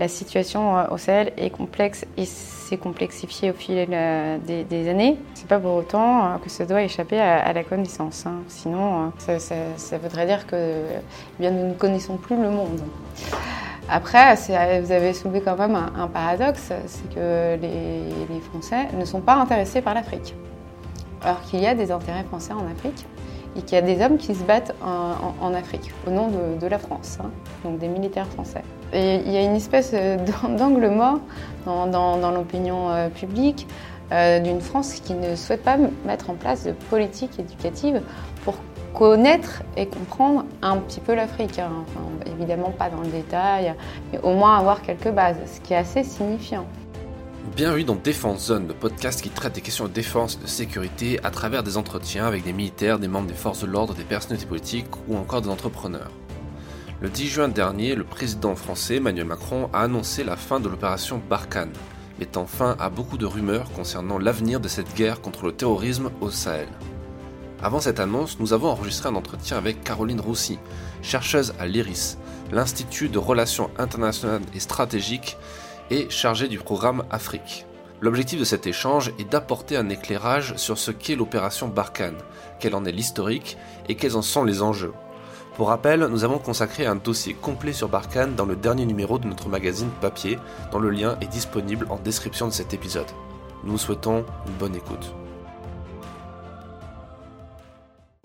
La situation euh, au Sahel est complexe et s'est complexifiée au fil euh, des, années. C'est pas pour autant euh, que ça doit échapper à, la connaissance. Hein. Sinon, ça, voudrait dire que eh bien, nous ne connaissons plus le monde. Après, vous avez soulevé quand même un, paradoxe, c'est que les, Français ne sont pas intéressés par l'Afrique. Alors qu'il y a des intérêts français en Afrique et qu'il y a des hommes qui se battent en, Afrique au nom de, la France, hein. donc des militaires français. Il y a une espèce euh, d'angle mort dans, l'opinion euh, publique euh, d'une France qui ne souhaite pas mettre en place de politique éducative pour connaître et comprendre un petit peu l'Afrique. Hein. évidemment pas dans le détail, mais au moins avoir quelques bases, ce qui est assez signifiant. Bienvenue dans Défense Zone, le podcast qui traite des questions de défense et de sécurité à travers des entretiens avec des militaires, des membres des forces de l'ordre, des personnalités politiques ou encore des entrepreneurs. Le 10 juin dernier, le président français Emmanuel Macron a annoncé la fin de l'opération Barkhane, mettant fin à beaucoup de rumeurs concernant l'avenir de cette guerre contre le terrorisme au Sahel. Avant cette annonce, nous avons enregistré un entretien avec Caroline Roussy, chercheuse à l'IRIS, l'Institut de Relations internationales et stratégiques, et chargée du programme Afrique. L'objectif de cet échange est d'apporter un éclairage sur ce qu'est l'opération Barkhane, quel en est l'historique et quels en sont les enjeux. Pour rappel, nous avons consacré un dossier complet sur Barkhane dans le dernier numéro de notre magazine papier, dont le lien est disponible en description de cet épisode. Nous vous souhaitons une bonne écoute.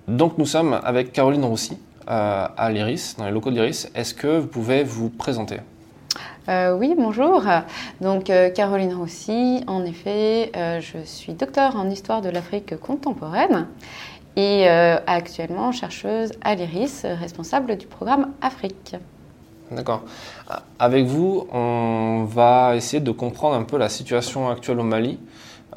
Donc nous sommes avec Caroline Roussy euh, à l'IRIS, dans les locaux de l'IRIS. Est-ce que vous pouvez vous présenter? Euh, oui, bonjour. Donc euh, Caroline Roussy, en effet, je suis docteur en histoire de l'Afrique contemporaine et euh, actuellement chercheuse à l'IRIS, responsable du programme Afrique. D'accord. Avec vous, on va essayer de comprendre un peu la situation actuelle au Mali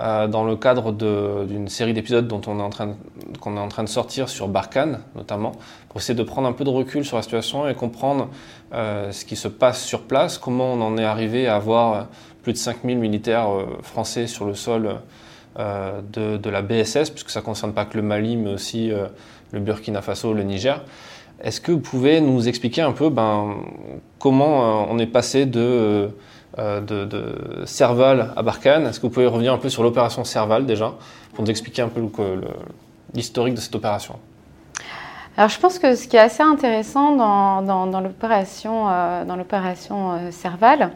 euh, dans le cadre d'une série d'épisodes dont on est en train qu'on est en train de sortir sur Barkhane notamment, pour essayer de prendre un peu de recul sur la situation et comprendre euh, ce qui se passe sur place, comment on en est arrivé à avoir plus de 5000 militaires français sur le sol euh, de, la BSS, puisque ça ne concerne pas que le Mali, mais aussi euh, le Burkina Faso, le Niger. Est-ce que vous pouvez nous expliquer un peu ben, comment euh, on est passé de, Serval à Barkhane? Est-ce que vous pouvez revenir un peu sur l'opération Serval déjà, pour nous expliquer un peu l'historique de cette opération? Alors je pense que ce qui est assez intéressant dans, dans l'opération Serval,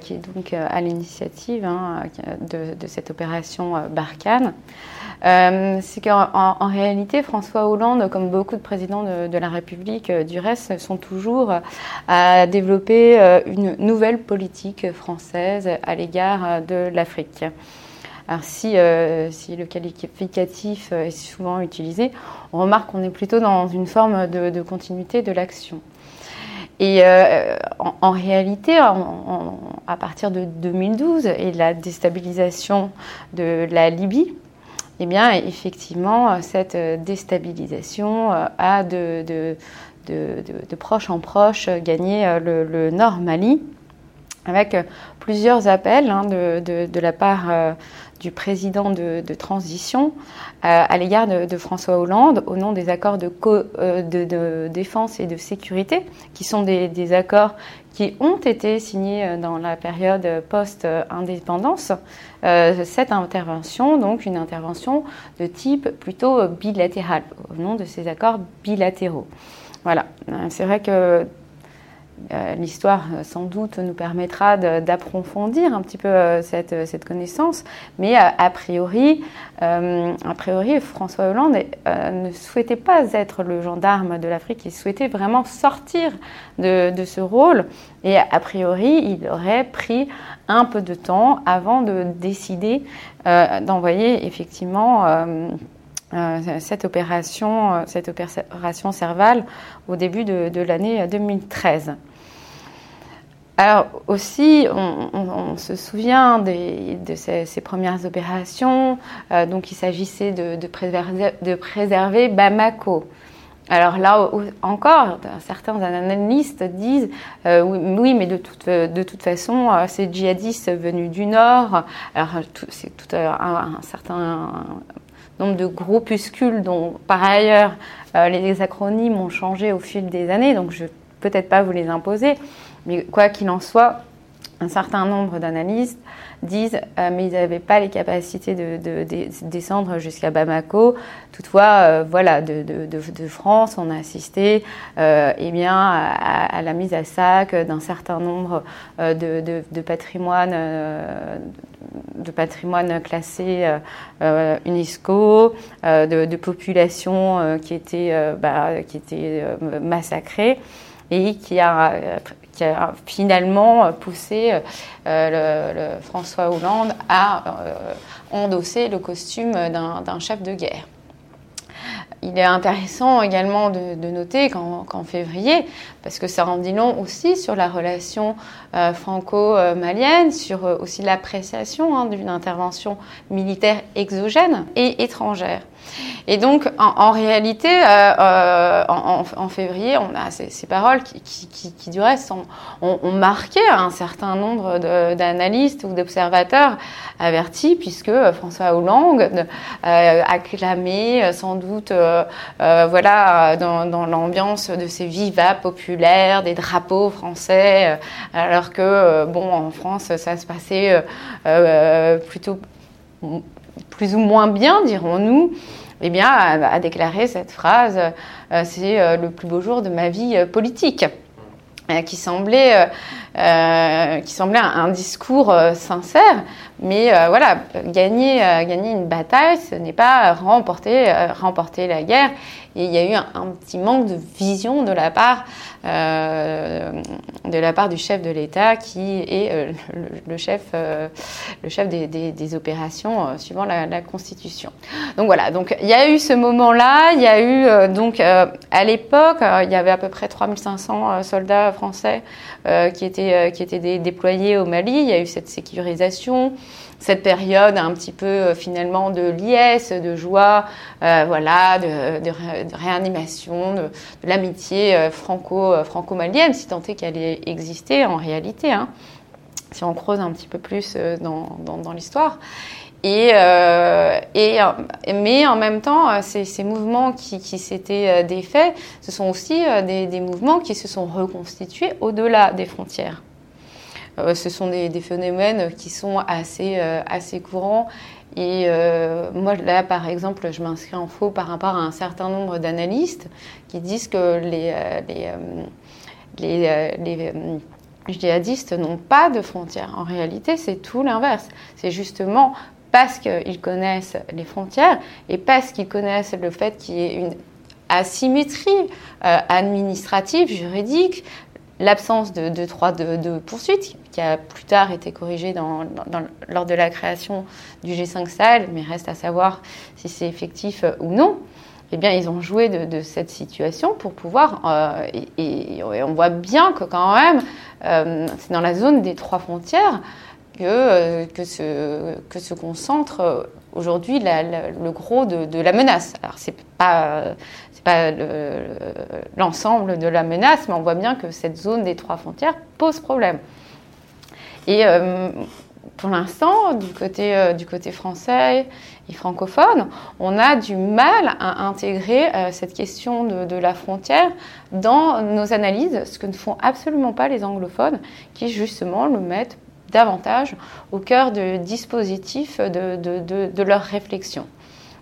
qui est donc euh, à l'initiative hein, de, cette opération euh, Barkhane. c'est qu'en réalité, François Hollande, comme beaucoup de présidents de, la République du reste, sont toujours à développer une nouvelle politique française à l'égard de l'Afrique. Alors si, si, le qualificatif est souvent utilisé, on remarque qu'on est plutôt dans une forme de continuité de l'action. Et euh, en, réalité, à partir de 2012 et la déstabilisation de la Libye, eh bien, effectivement, cette déstabilisation euh, a de proche en proche gagné euh, le, Nord Mali, avec plusieurs appels hein, de, la part du président de, transition euh, à l'égard de, François Hollande au nom des accords euh, de, défense et de sécurité, qui sont des, accords qui ont été signés euh, dans la période post-indépendance. cette intervention, donc une intervention de type plutôt bilatéral, au nom de ces accords bilatéraux. Voilà, c'est vrai que euh, l'histoire, euh, sans doute, nous permettra d'approfondir un petit peu euh, cette, connaissance, mais a, priori, François Hollande ne souhaitait pas être le gendarme de l'Afrique, il souhaitait vraiment sortir de, ce rôle, et a priori, il aurait pris un peu de temps avant de décider d'envoyer effectivement cette opération, cette opération Serval au début de, de l'année 2013. Alors aussi, on, se souvient de ces, premières opérations. Euh, donc, il s'agissait de, préserver, Bamako. Alors là encore, certains analystes disent euh, oui, mais de toute, façon, euh, ces djihadistes venus du Nord, alors c'est tout un, certain nombre de groupuscules dont par ailleurs les acronymes ont changé au fil des années, donc je ne peux peut-être pas vous les imposer, Mais quoi qu'il en soit, un certain nombre d'analystes disent euh, mais ils n'avaient pas les capacités de, descendre jusqu'à Bamako. Toutefois, euh, voilà, de, France, on a assisté euh, eh bien, à, la mise à sac d'un certain nombre de, patrimoine de patrimoine UNESCO, de, populations qui étaient, bah, qui étaient massacrées et qui a qui a finalement poussé euh, François Hollande à euh, endosser le costume d'un chef de guerre. Il est intéressant également de, noter qu'en février, parce que ça rend dit long aussi sur la relation euh, franco-malienne, sur aussi l'appréciation hein, d'une intervention militaire exogène et étrangère. Et donc, en, réalité, euh, euh, en, février, on a ces, paroles qui, du reste, ont, marqué un certain nombre d'analystes ou d'observateurs avertis, puisque François Hollande euh, a clamé sans doute, voilà, dans, l'ambiance de ces vivas populaires, des drapeaux français, alors que, bon, en France, ça se passait plutôt plus ou moins bien, dirons-nous eh bien, a, déclaré cette phrase euh, C'est euh, le plus beau jour de ma vie euh, politique qui semblait, qui semblait un, discours sincère, mais voilà, gagner, gagner une bataille, ce n'est pas remporter, remporter la guerre. Et il y a eu un, petit manque de vision de la part, euh, de la part du chef de l'État qui est euh, le, chef, euh, le chef des, des, opérations suivant la, Constitution. Donc voilà, donc il y a eu ce moment-là, il y a eu donc à l'époque, il y avait à peu près 3500 soldats français qui étaient, qui étaient déployés au Mali, il y a eu cette sécurisation cette période un petit peu euh, finalement de liesse, de joie, euh, voilà, de, réanimation, de, l'amitié euh, franco, franco-malienne, si tant est qu'elle ait existé en réalité, hein, si on creuse un petit peu plus dans, l'histoire. Et, mais en même temps, ces, mouvements qui, s'étaient défaits, ce sont aussi des mouvements qui se sont reconstitués au-delà des frontières. Euh, ce sont des, phénomènes qui sont assez, euh, assez courants. Et euh, moi, là, par exemple, je m'inscris en faux par rapport à un certain nombre d'analystes qui disent que les, les, les, djihadistes n'ont pas de frontières. En réalité, c'est tout l'inverse. C'est justement parce qu'ils connaissent les frontières et parce qu'ils connaissent le fait qu'il y ait une asymétrie administrative, juridique, l'absence de, de droit de, poursuite, qui a plus tard été corrigé dans, lors de la création du G5 Sahel, mais reste à savoir si c'est effectif euh, ou non. Eh bien, ils ont joué de, cette situation pour pouvoir. Euh, et, on voit bien que, quand même, euh, c'est dans la zone des trois frontières que, que, se, que se concentre aujourd'hui le gros de, la menace. Alors, c'est pas pas l'ensemble de la menace, mais on voit bien que cette zone des trois frontières pose problème. Et euh, pour l'instant, du côté, euh, du côté français et francophone, on a du mal à intégrer euh, cette question de, la frontière dans nos analyses, ce que ne font absolument pas les anglophones, qui justement le mettent davantage au cœur du dispositif de, de, de leur réflexion.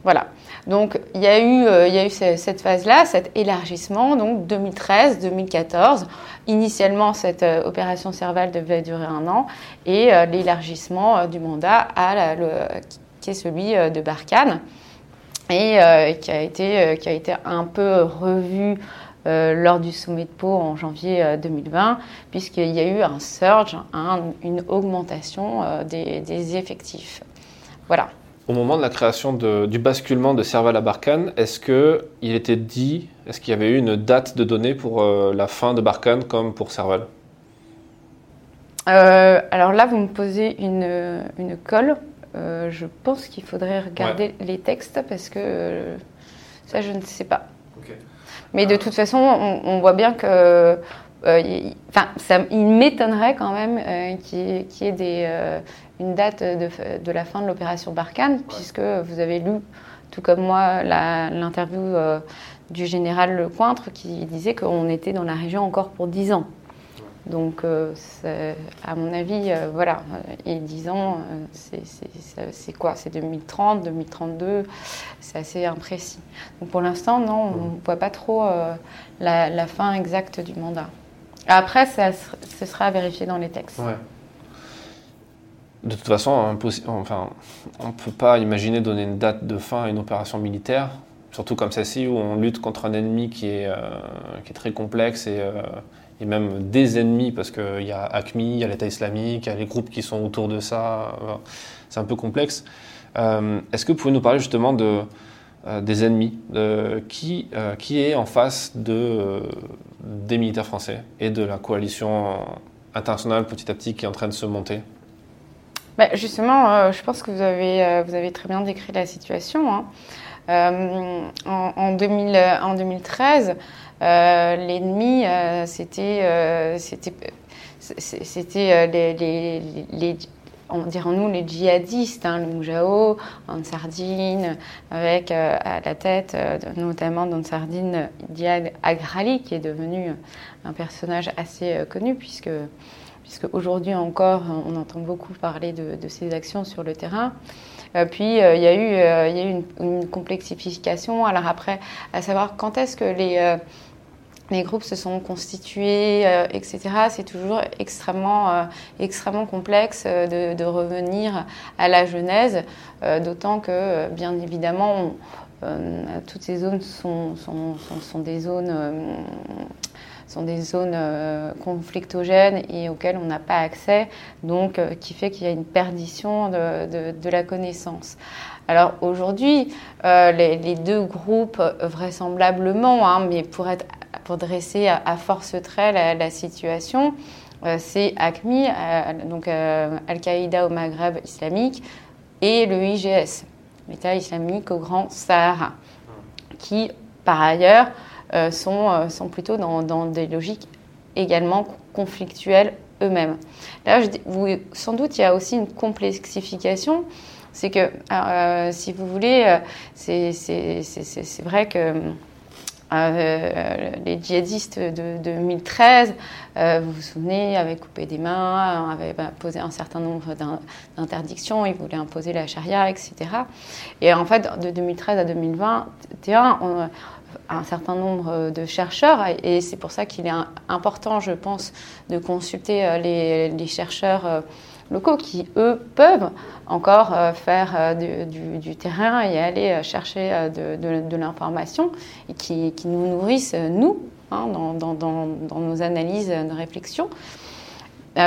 Voilà. Donc il y a eu, euh, cette phase-là, cet élargissement, donc 2013-2014. Initialement, cette euh, opération Serval devait durer un an et euh, l'élargissement du mandat qui est celui de Barkhane et qui a été un peu revu lors du sommet de Pau en janvier 2020, puisqu'il y a eu un surge, une augmentation des, des effectifs. Voilà. Au moment de la création du basculement de Serval à Barkhane, est-ce qu'il était dit, est-ce qu'il y avait eu une date de données pour euh, la fin de Barkhane comme pour Serval? Euh, Alors là, vous me posez une, une colle. Euh, je pense qu'il faudrait regarder les textes parce que ça, je ne sais pas. Mais de toute façon, on, voit bien que enfin, ça, il m'étonnerait quand même qu'il y, ait des, une date de, la fin de l'opération Barkhane, puisque vous avez lu, tout comme moi, l'interview euh, du général Lecointre qui disait qu'on était dans la région encore pour 10 ans. Donc, à mon avis, voilà, et 10 ans, c'est quoi? C'est 2030, 2032, c'est assez imprécis. Donc, pour l'instant, non, on ne voit pas trop la, la, fin exacte du mandat. Après, ça, ce sera à vérifier dans les textes. Ouais. De toute façon, enfin, on ne peut pas imaginer donner une date de fin à une opération militaire, surtout comme celle-ci où on lutte contre un ennemi qui est, euh, qui est très complexe et, euh, et, même des ennemis, parce qu'il y a ACMI, il y a l'État islamique, il y a les groupes qui sont autour de ça. c'est un peu complexe. Euh, est-ce que vous pouvez nous parler justement de, des ennemis qui, qui est en face de, des militaires français et de la coalition internationale petit à petit qui est en train de se monter? Bah, justement, euh, je pense que vous avez, euh, vous avez très bien décrit la situation. Hein. Euh, en, en, 2000, en, 2013, l'ennemi, c'était c'était les, les, les, dirons-nous, les djihadistes, hein, le Moujao, Ansardine, avec à la tête notamment d'Ansardine Diad Agrali, qui est devenu un personnage assez connu, puisque puisque aujourd'hui encore, on entend beaucoup parler de, ces actions sur le terrain. Euh, puis euh, il y a eu, euh, il y a eu une, complexification. Alors après, à savoir quand est-ce que les, les groupes se sont constitués, etc., c'est toujours extrêmement, extrêmement complexe de, de, revenir à la genèse, d'autant que, bien évidemment, toutes ces zones sont, sont, sont, des zones sont des zones euh, conflictogènes et auxquelles on n'a pas accès, donc euh, qui fait qu'il y a une perdition de, de, la connaissance. Alors aujourd'hui, euh, les, deux groupes, vraisemblablement, hein, mais pour, être, pour dresser à, force trait la, la situation, c'est ACMI, donc Al-Qaïda au Maghreb islamique, et le IGS, l'État islamique au Grand Sahara, qui, par ailleurs, euh, sont, euh, plutôt dans, des logiques également conflictuelles eux-mêmes. Là, sans doute, il y a aussi une complexification. C'est que, euh, si vous voulez, c'est vrai que les djihadistes de, 2013, vous vous souvenez, avaient coupé des mains, avaient bah, posé un certain nombre d'interdictions, ils voulaient imposer la charia, etc. Et en fait, de 2013 à 2021, on, un certain nombre de chercheurs et c'est pour ça qu'il est important, je pense, de consulter euh, les, chercheurs euh, locaux qui, eux, peuvent encore euh, faire du, terrain et aller chercher de, l'information et qui, nous nourrissent, nous, hein, dans, nos analyses, nos réflexions. eh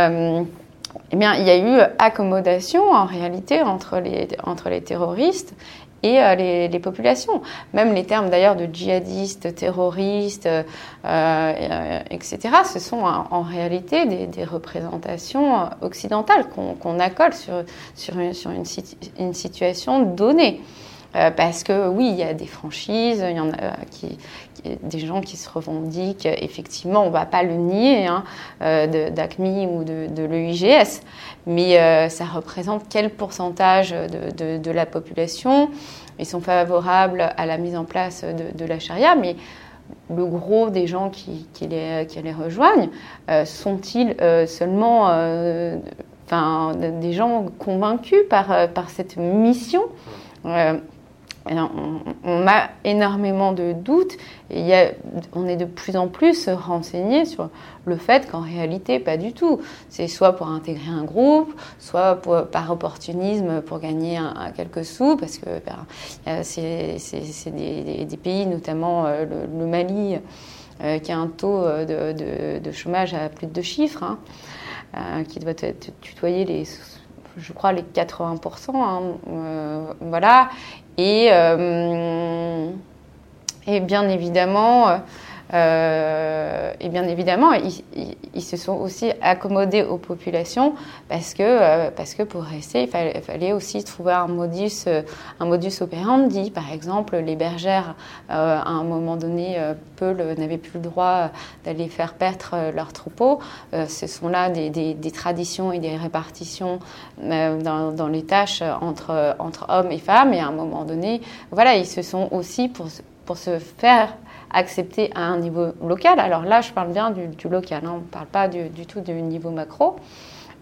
bien, il y a eu accommodation en réalité entre les terroristes et euh, les, populations. Même les termes d'ailleurs de djihadistes, terroristes, euh, euh, etc., ce sont en, réalité des, représentations occidentales qu'on accole sur, sur, une situation donnée. Parce que oui, il y a des franchises, il y en a qui, des gens qui se revendiquent, effectivement, on ne va pas le nier, hein, d'ACMI ou de, de l'EIGS, mais euh, ça représente quel pourcentage de, la population. Ils sont favorables à la mise en place de, la charia, mais le gros des gens qui, les, rejoignent euh, sont-ils euh, seulement des gens convaincus par cette mission? On, a énormément de doutes et on est de plus en plus renseigné sur le fait qu'en réalité, pas du tout. C'est soit pour intégrer un groupe, soit par opportunisme pour gagner quelques sous, parce que ben, c'est des, pays, notamment euh, le, Mali, euh, qui a un taux euh, de, chômage à plus de deux chiffres, hein, qui doit tutoyer les je crois les 80%, hein, voilà, et, euh, et bien évidemment, euh, et bien évidemment, ils, se sont aussi accommodés aux populations parce que, euh, parce que pour rester, il fallait, aussi trouver un modus, un modus operandi. Par exemple, les bergères, à un moment donné, peu n'avaient plus le droit d'aller faire paître leurs troupeaux. ce sont là des, des, traditions et des répartitions dans, dans, les tâches entre, entre hommes et femmes. Et à un moment donné, voilà, ils se sont aussi, pour, pour se faire accepté à un niveau local. Alors là, je parle bien du, local, hein, on ne parle pas du, tout du niveau macro.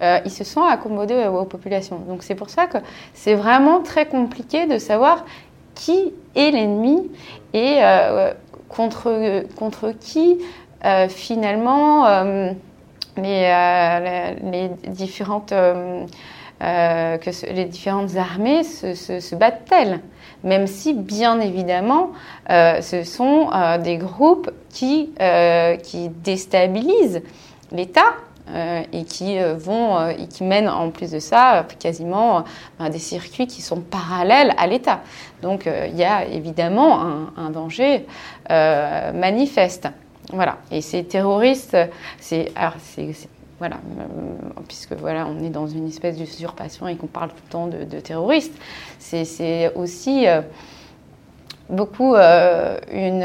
Euh, ils se sont accommodés aux, populations. Donc c'est pour ça que c'est vraiment très compliqué de savoir qui est l'ennemi et euh, contre, contre qui finalement les, les, différentes euh, que les différentes armées se, battent-elles? Même si, bien évidemment, euh, ce sont euh, des groupes qui, qui déstabilisent l'État et qui vont et qui mènent en plus de ça quasiment des circuits qui sont parallèles à l'État. Donc il y a évidemment un, un danger manifeste. Voilà. Et ces terroristes, c'est voilà, euh, puisque voilà, on est dans une espèce d'usurpation et qu'on parle tout le temps de, terroristes. C'est aussi euh, beaucoup euh, une,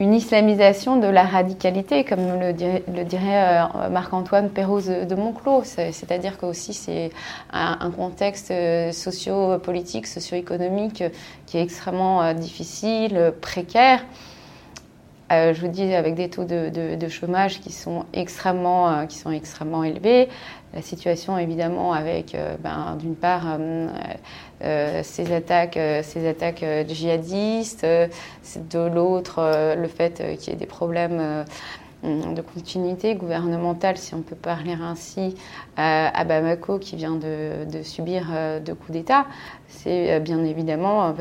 une islamisation de la radicalité, comme le dirait, Marc-Antoine Perros de, Monclos. C'est-à-dire que aussi c'est un, contexte socio-politique, socio-économique qui est extrêmement difficile, précaire. Euh, je vous dis avec des taux de, chômage qui sont extrêmement, euh, qui sont extrêmement élevés. La situation évidemment avec, euh, ben, d'une part, ces attaques, ces attaques djihadistes, de l'autre, le fait qu'il y ait des problèmes de continuité gouvernementale, si on peut parler ainsi, à Bamako, qui vient de, subir deux coups d'État, c'est bien évidemment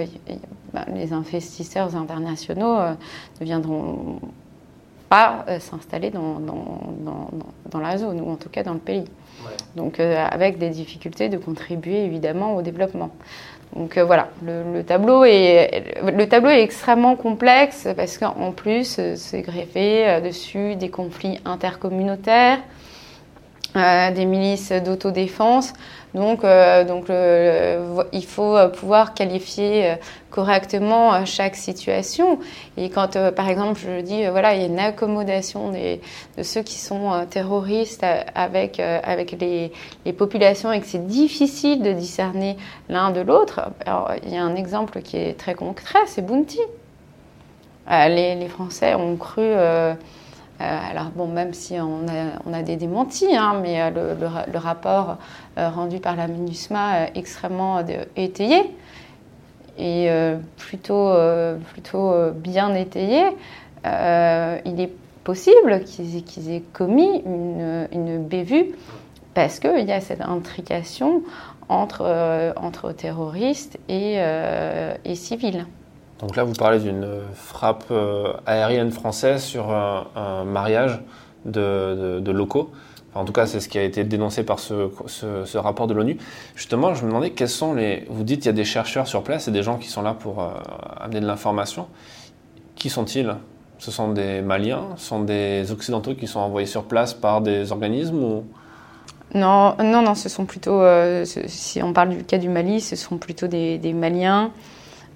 bah, les investisseurs internationaux euh, ne viendront pas euh, s'installer dans, dans, la zone, ou en tout cas dans le pays. Donc euh, avec des difficultés de contribuer évidemment au développement. Donc voilà, le, tableau est, le tableau est extrêmement complexe parce qu'en plus, c'est greffé dessus des conflits intercommunautaires, des milices d'autodéfense. Donc, euh, il faut euh, pouvoir qualifier euh, correctement chaque situation. Et quand, par exemple, je dis, voilà, il y a une accommodation de ceux qui sont terroristes avec, les, populations et que c'est difficile de discerner l'un de l'autre, il y a un exemple qui est très concret, c'est Bounty. Les, Français ont cru alors bon, même si on a, des démentis, hein, mais euh, le, rapport euh, rendu par la MINUSMA est extrêmement étayé et plutôt, bien étayé. il est possible qu'ils aient commis une, bévue parce qu'il y a cette intrication entre, terroristes et civils. Donc là, vous parlez d'une frappe euh, aérienne française sur un, mariage de, locaux. en tout cas, c'est ce qui a été dénoncé par ce, rapport de l'ONU. Justement, je me demandais quels sont les. Vous dites qu'il y a des chercheurs sur place et des gens qui sont là pour euh, amener de l'information. Qui sont-ils? Ce sont des Maliens? Ce sont des Occidentaux qui sont envoyés sur place par des organismes. Non, non, non, ce sont plutôt. Euh, si on parle du cas du Mali, ce sont plutôt des Maliens.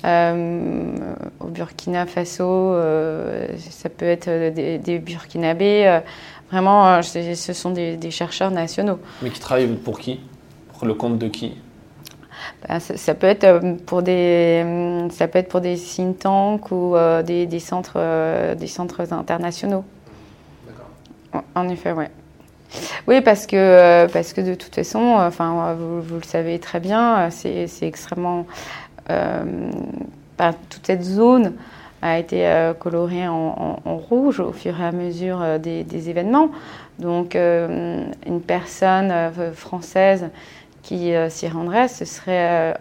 Euh, au Burkina Faso, euh, ça peut être des, Burkinabés. Euh, vraiment, ce sont des, chercheurs nationaux. Mais qui travaillent pour qui? Pour le compte de qui? Ben, ça, peut être pour des, ça peut être pour des think tanks ou des, centres, des centres internationaux. D'accord. En effet, oui. Oui, parce que, parce que de toute façon, enfin, vous, vous le savez très bien, c'est extrêmement euh, toute cette zone a été euh, colorée en, rouge au fur et à mesure euh, des, événements. Donc une personne française qui s'y rendrait, ce serait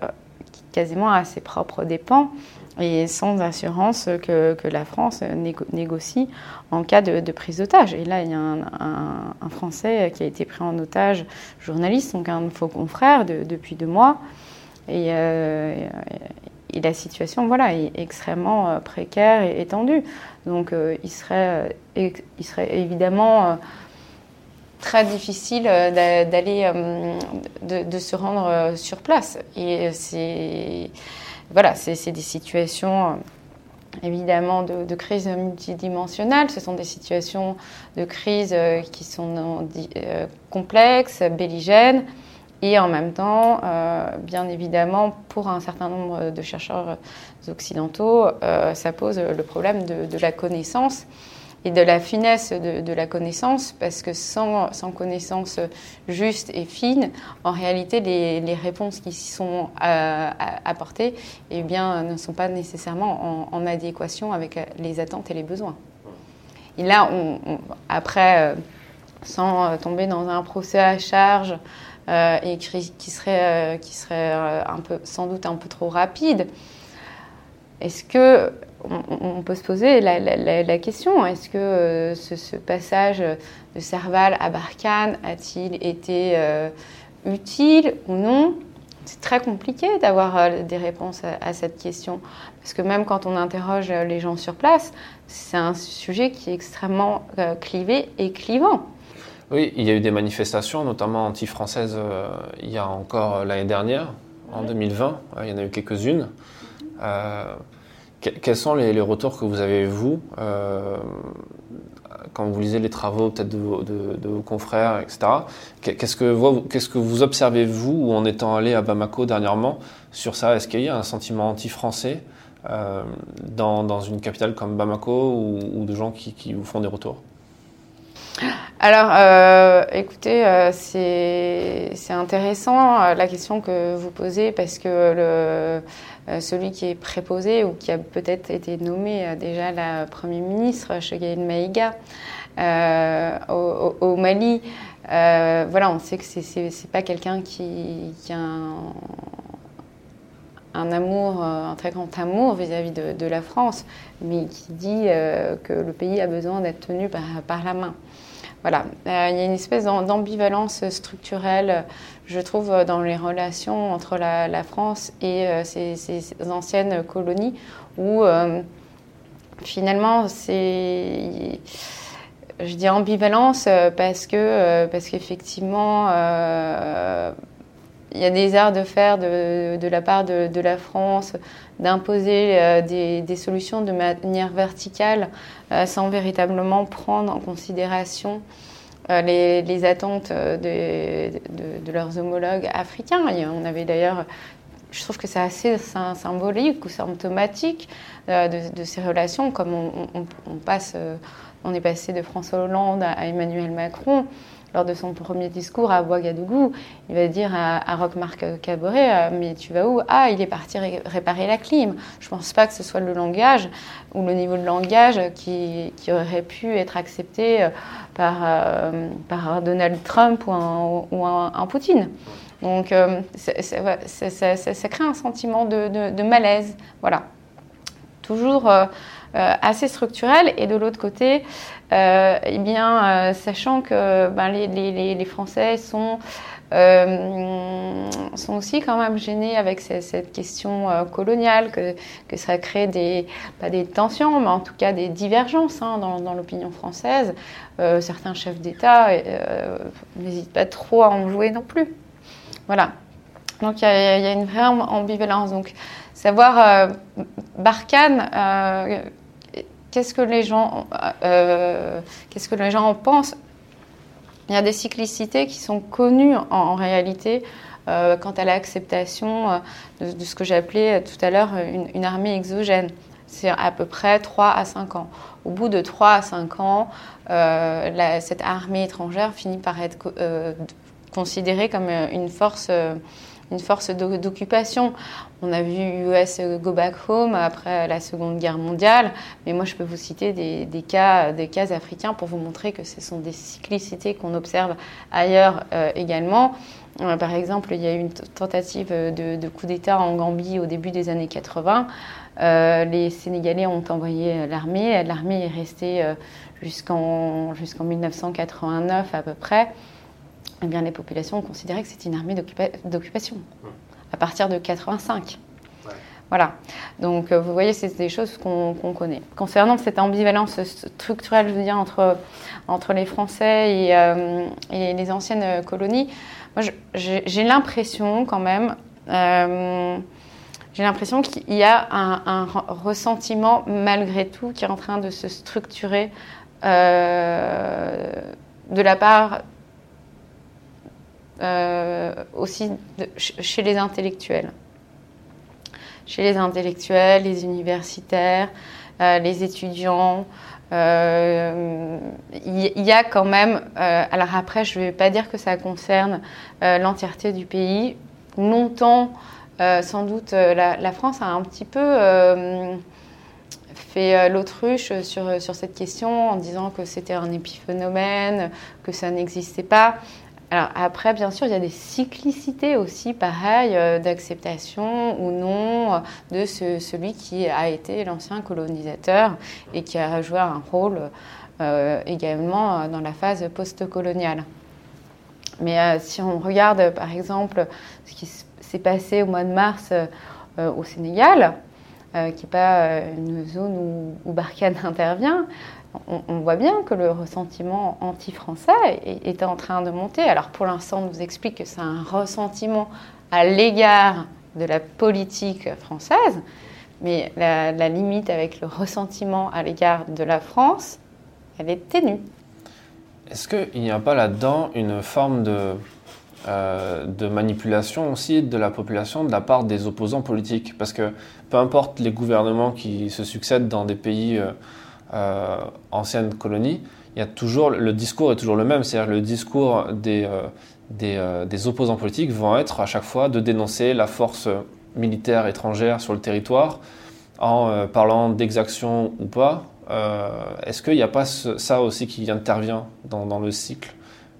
quasiment à ses propres dépens et sans assurance que, la France négocie en cas de, prise d'otage. Et là, il y a un, Français qui a été pris en otage, journaliste, donc un faux confrère depuis deux mois. Euh, et, la situation voilà, est extrêmement euh, précaire et étendue. Donc euh, il, serait, il serait évidemment très difficile d'aller, de, se rendre sur place. Et c'est voilà, c'est des situations évidemment de, crise multidimensionnelle. Ce sont des situations de crise qui sont complexes, belligènes Et en même temps, bien évidemment, pour un certain nombre de chercheurs occidentaux, ça pose le problème de la connaissance et de la finesse de, la connaissance, parce que sans, connaissance juste et fine, en réalité, les, réponses qui sont euh, apportées eh bien, ne sont pas nécessairement en, adéquation avec les attentes et les besoins. Et là, après, euh, sans tomber dans un procès à charge euh, et qui, serait, qui serait un peu, sans doute un peu trop rapide, est-ce que on, peut se poser la, question est-ce que euh, ce, passage de Serval à Barkhane a-t-il été euh, utile ou non? C'est très compliqué d'avoir euh, des réponses à, cette question. Parce que même quand on interroge les gens sur place, c'est un sujet qui est extrêmement clivé et clivant. Oui, il y a eu des manifestations, notamment anti-françaises, il y a encore l'année dernière, en 2020. Il y en a eu quelques-unes. Quels sont les, retours que vous avez, vous, euh, quand vous lisez les travaux peut-être de, vos confrères, etc. Qu'est-ce que, vous, qu'est-ce que vous observez, vous, en étant allé à Bamako dernièrement, sur ça? Est-ce qu'il y a un sentiment anti-français euh, dans, une capitale comme Bamako ou, de gens qui, vous font des retours? Alors, euh, écoutez, c'est, c'est intéressant la question que vous posez parce que euh, celui qui est préposé ou qui a peut-être été nommé euh, déjà la Premier ministre, Chogueïne Maïga, euh, au, Mali. voilà, on sait que c'est pas quelqu'un qui, a un, amour, un très grand amour vis-à-vis de, la France, mais qui dit que le pays a besoin d'être tenu par la main. Voilà, euh, il y a une espèce d'ambivalence structurelle, je trouve, dans les relations entre la, France et euh, ces, anciennes colonies, où euh, finalement, c'est je dis ambivalence parce que parce qu'effectivement il y a des arts de faire de, la part de, la France d'imposer des, solutions de manière verticale euh, sans véritablement prendre en considération euh, les, attentes euh, de, leurs homologues africains. on avait d'ailleurs, je trouve que c'est assez symbolique ou symptomatique de, ces relations, comme on, passe, on est passé de François Hollande à Emmanuel Macron lors de son premier discours à Ouagadougou, il va dire à, à Roch-Marc Caboret euh, Mais tu vas où? Ah, il est parti réparer la clim. Je ne pense pas que ce soit le langage ou le niveau de langage qui, aurait pu être accepté euh, par, euh, par Donald Trump ou un, Poutine. Donc, ça, crée un sentiment de, malaise. Voilà. Toujours. Assez structurel et de l'autre côté euh, eh bien, euh, sachant que ben, les, Français sont, euh, sont aussi quand même gênés avec cette, question coloniale, que, que, ça crée des, pas des tensions, mais en tout cas des divergences hein, dans, l'opinion française. certains chefs d'État n'hésitent pas trop à en jouer non plus. Voilà. Donc il y, a une vraie ambivalence. Donc savoir Barkhane qu'est-ce que les gens, euh, qu'est-ce que les gens en pensent? Il y a des cyclicités qui sont connues en, réalité euh, quant à l'acceptation euh, de, ce que appelé tout à l'heure une, armée exogène. C'est à peu près 3 à 5 ans. Au bout de 3 à 5 ans, cette armée étrangère finit par être considérée comme une force une force d'occupation. On a vu US go back home après la Seconde Guerre mondiale, mais moi je peux vous citer des, cas, des cas africains pour vous montrer que ce sont des cyclicités qu'on observe ailleurs euh, également. Euh, par exemple, il y a eu une tentative de, coup d'État en Gambie au début des années 80. Euh, les Sénégalais ont envoyé l'armée. L'armée est restée jusqu'en jusqu'en 1989 à peu près eh bien, les populations ont considéré que c'était une armée d'occupation à partir de 85. Voilà. Donc, euh, vous voyez, c'est des choses qu'on connaît. Concernant cette ambivalence structurelle, je veux dire, entre, entre les Français et, euh, les anciennes colonies, moi, j'ai l'impression quand même, euh, j'ai l'impression qu'il y a un, un, ressentiment malgré tout qui est en train de se structurer de la part aussi chez les intellectuels. Chez les intellectuels, les universitaires, les étudiants, il y, a quand même, alors après je ne vais pas dire que ça concerne l'entièreté du pays, longtemps sans doute la, France a un petit peu fait euh, l'autruche sur, sur cette question en disant que c'était un épiphénomène, que ça n'existait pas. Alors après, bien sûr, il y a des cyclicités aussi, pareil, euh, d'acceptation ou non de celui qui a été l'ancien colonisateur et qui a joué un rôle euh, également dans la phase post-coloniale. Mais si on regarde, par exemple, ce qui s'est passé au mois de mars au Sénégal, euh, qui n'est pas euh, une zone où, où Barkhane intervient, on, voit bien que le ressentiment anti-français est, en train de monter. Alors pour l'instant, on nous explique que c'est un ressentiment à l'égard de la politique française, mais la, limite avec le ressentiment à l'égard de la France, elle est ténue. Est-ce qu'il n'y a pas là-dedans une forme de euh, manipulation aussi de la population de la part des opposants politiques? Parce que peu importe les gouvernements qui se succèdent dans des pays euh, euh, anciennes colonies, il y a toujours, le discours est toujours le même. C'est-à-dire le discours des, des, opposants politiques vont être à chaque fois de dénoncer la force militaire étrangère sur le territoire en parlant d'exactions ou pas. Est-ce qu'il n'y a pas ça aussi qui intervient dans, dans le cycle?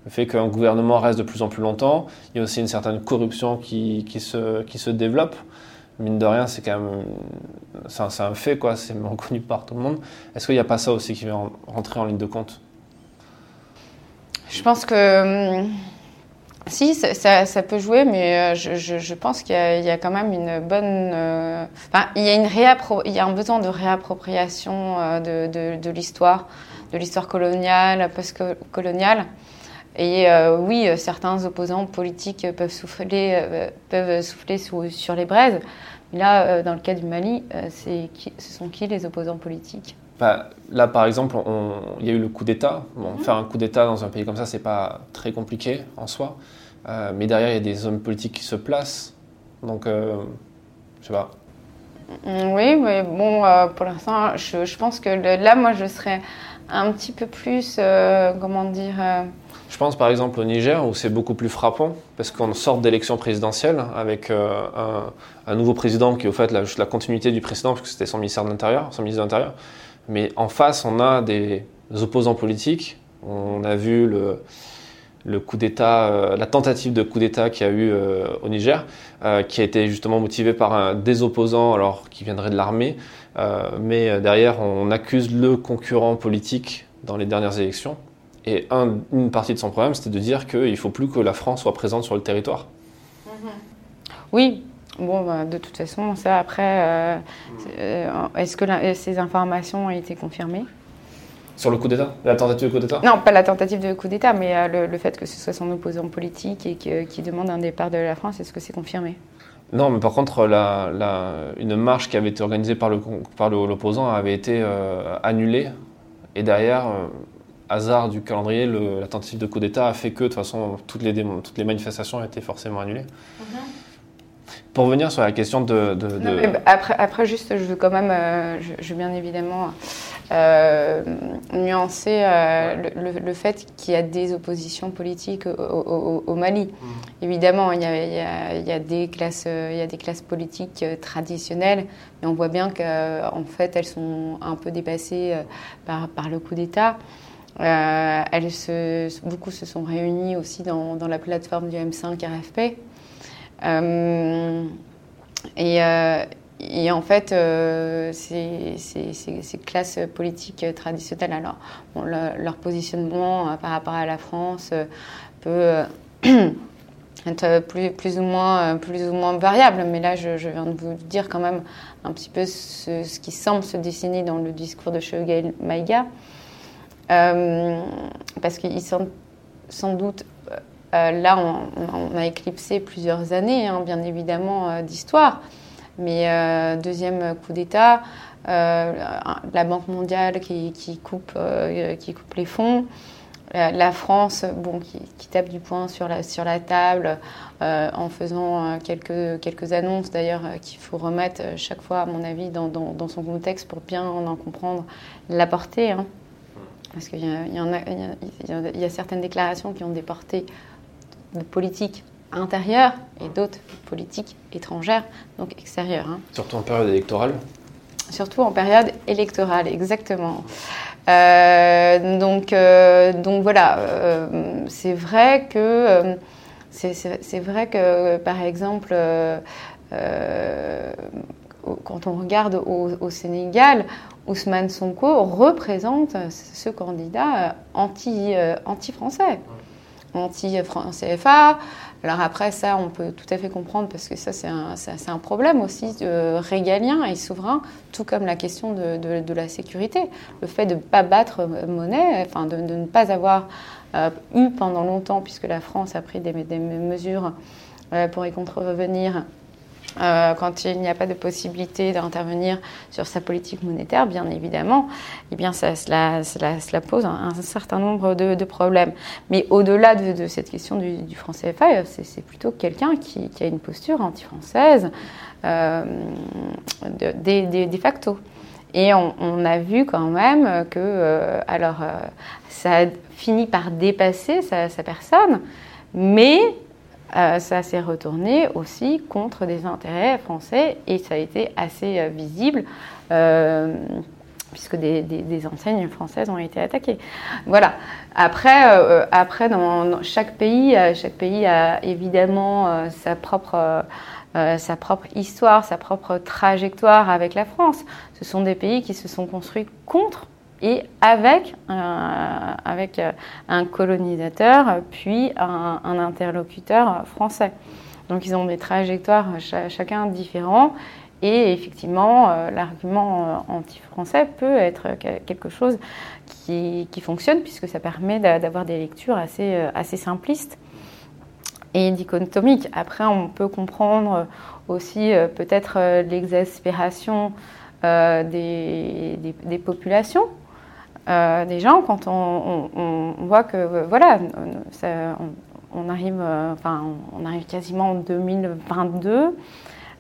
Le fait qu'un gouvernement reste de plus en plus longtemps. Il y a aussi une certaine corruption qui, qui, se, qui se développe. Mine de rien, c'est quand même c'est un, fait, quoi. C'est reconnu par tout le monde. Est-ce qu'il n'y a pas ça aussi qui vient rentrer en ligne de compte? Je pense que hum, si, ça, peut jouer, mais euh, je, pense qu'il y, a quand même une bonne. Euh, enfin, il y a une il y a un besoin de réappropriation euh, de l'histoire, de l'histoire coloniale, post-coloniale. Et euh, oui, euh, certains opposants politiques peuvent souffler, euh, peuvent souffler sur les braises. Mais là, dans le cas du Mali, ce sont qui les opposants politiques? Bah, Là, par exemple, il y a eu le coup d'État. Bon, mhm. Faire un coup d'État dans un pays comme ça, c'est pas très compliqué en soi. mais derrière, il y a des hommes politiques qui se placent. Donc, je sais pas. Mm, oui, mais bon, pour l'instant, je, je, pense que là, moi, je serais un petit peu plus, comment dire je pense par exemple au Niger où c'est beaucoup plus frappant parce qu'on sort d'élections présidentielles avec euh, un, nouveau président qui est au fait la, continuité du précédent puisque c'était son ministère de l'Intérieur, son ministre de l'Intérieur. Mais en face, on a des opposants politiques. On a vu le, coup d'État, euh, la tentative de coup d'État qu'il y a eu euh, au Niger, qui a été justement motivée par un, des opposants alors qui viendraient de l'armée. mais derrière, on accuse le concurrent politique dans les dernières élections et une partie de son problème, c'était de dire qu'il ne faut plus que la France soit présente sur le territoire. Mhm. Oui, bon, bah, de toute façon, ça après, euh, euh, est-ce que ces informations ont été confirmées? Sur le coup d'État? La tentative de coup d'État? Non, pas la tentative de coup d'État, mais euh, le, fait que ce soit son opposant politique et qui demande un départ de la France, est-ce que c'est confirmé? Non, mais par contre, la, une marche qui avait été organisée par l'opposant par avait été annulée. Et derrière, hasard du calendrier, le, la tentative de coup d'État a fait que, de toute façon, toutes les, toutes les manifestations ont été forcément annulées. Mhm. Pour revenir sur la question de... après, après, juste, je veux quand même, euh, je, veux bien évidemment euh, nuancer euh, le, fait qu'il y a des oppositions politiques au, Mali. Évidemment, il y, a, il, y a, des classes, il y a des classes politiques traditionnelles, mais on voit bien qu'en fait, elles sont un peu dépassées par, par le coup d'État. Euh, elles beaucoup se sont réunies aussi dans, la plateforme du M5 RFP. Euh, et, euh, et, en fait, ces, classes politiques traditionnelles, alors leur positionnement par rapport à la France peut être plus, ou moins, plus ou moins variable. Mais là, je, viens de vous dire quand même un petit peu ce, qui semble se dessiner dans le discours de Shoguel Maïga. Euh, parce qu'ils sont sans doute euh, là, on, a éclipsé plusieurs années, hein, bien évidemment, euh, d'histoire. Mais deuxième coup d'État, la Banque mondiale qui, coupe, qui coupe les fonds, la, France, bon, qui, tape du poing sur la, sur la table en faisant quelques, quelques annonces, d'ailleurs, qu'il faut remettre chaque fois, à mon avis, dans, dans, son contexte pour bien en comprendre la portée. Hein. Parce qu'il y, y, y, y, a certaines déclarations qui ont des portées de politique intérieure et d'autres politiques étrangères, donc extérieures. Hein. Surtout en période électorale Surtout en période électorale, exactement. Euh, donc, euh, donc voilà, euh, c'est vrai que c'est vrai que par exemple quand on regarde au, Sénégal, Ousmane Sonko représente ce candidat anti, anti-français anti-CFA. Alors après, ça, on peut tout à fait comprendre parce que ça, c'est un, problème aussi euh, régalien et souverain, tout comme la question de, la sécurité. Le fait de ne pas battre monnaie, enfin de, ne pas avoir euh, eu pendant longtemps, puisque la France a pris des, mesures euh, pour y contrevenir euh, quand il n'y a pas de possibilité d'intervenir sur sa politique monétaire, bien évidemment, eh bien, ça, cela, pose un, certain nombre de, problèmes. Mais au-delà de, cette question du, franc CFA, c'est plutôt quelqu'un qui, a une posture anti-française euh, de, facto. Et on, a vu quand même que, euh, alors, ça a fini par dépasser sa, sa personne, mais euh, ça s'est retourné aussi contre des intérêts français et ça a été assez euh, visible. Euh, puisque des, enseignes françaises ont été attaquées. Voilà. Après, après dans, chaque pays, chaque pays a évidemment sa propre sa propre histoire, sa propre trajectoire avec la France. Ce sont des pays qui se sont construits contre et avec, avec euh, un colonisateur, puis un, interlocuteur français. Donc ils ont des trajectoires chacun différents. Et effectivement, euh, l'argument euh, anti-français peut être quelque chose qui, fonctionne, puisque ça permet d'avoir des lectures assez, simplistes et dichotomiques. Après, on peut comprendre aussi peut-être l'exaspération des, populations euh, des gens quand on, voit que voilà, on, arrive, euh, enfin, on arrive quasiment en 2022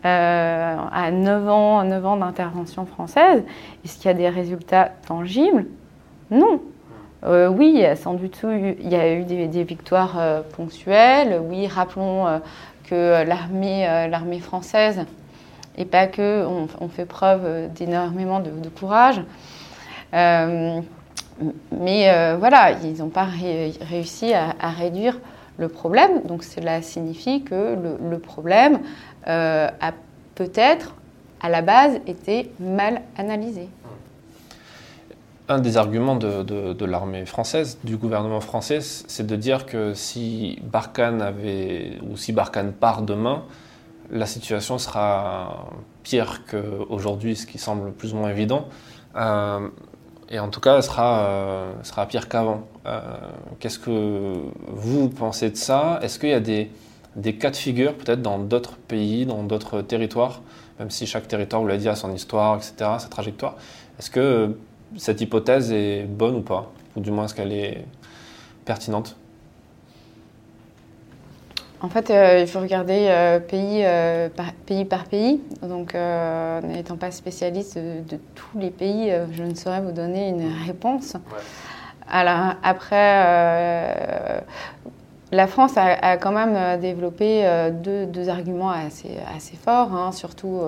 euh, à 9 ans, 9 ans d'intervention française. Est-ce qu'il y a des résultats tangibles? Non. oui, sans du tout, il y a eu des, victoires ponctuelles. Oui, rappelons que l'armée, française, et pas que, on, fait preuve d'énormément de, courage. Euh, mais euh, voilà, ils n'ont pas réussi à, réduire le problème. Donc cela signifie que le, problème euh, a peut-être, à la base, été mal analysé. Un des arguments de, l'armée française, du gouvernement français, c'est de dire que si Barkhane avait, ou si Barkhane part demain, la situation sera pire qu'aujourd'hui, ce qui semble plus ou moins évident. Et en tout cas, elle sera, euh, sera pire qu'avant. Euh, qu'est-ce que vous pensez de ça? Est-ce qu'il y a des, des, cas de figure, peut-être dans d'autres pays, dans d'autres territoires, même si chaque territoire, vous l'avez dit, a son histoire, etc., sa trajectoire Est-ce que cette hypothèse est bonne ou pas? Ou du moins, est-ce qu'elle est pertinente? En fait, euh, il faut regarder euh, pays, euh, par, pays par pays. Donc, n'étant pas spécialiste de, tous les pays, je ne saurais vous donner une réponse. Alors, après, la France a, quand même développé deux, arguments assez, assez forts, hein, surtout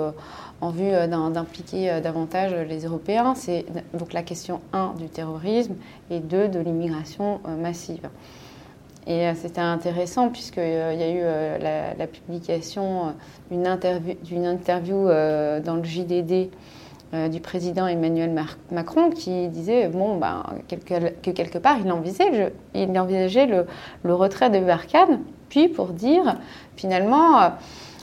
en vue d'impliquer davantage les Européens. C'est donc la question 1 du terrorisme et 2 de l'immigration massive. Et euh, c'était intéressant puisqu'il euh, y a eu euh, la, publication d'une interview, dans le JDD du président Emmanuel Macron qui disait bon, ben, que quelque part il envisageait, il envisageait le, retrait de Barkhane, puis pour dire finalement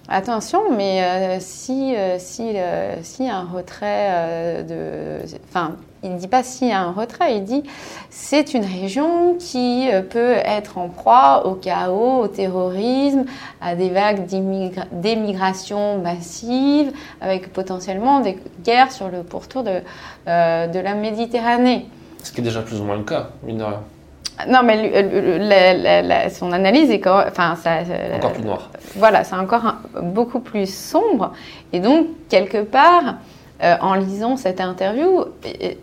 Attention, mais si, si un retrait de. Enfin, il ne dit pas s'il y a un retrait, il dit c'est une région qui peut être en proie au chaos, au terrorisme, à des vagues d'émigration massive, avec potentiellement des guerres sur le pourtour de, de la Méditerranée. Ce qui est déjà plus ou moins le cas, mine de rien. Non, mais son analyse est enfin, ça, encore plus noire. Voilà, c'est encore beaucoup plus sombre. Et donc, quelque part, en lisant cette interview,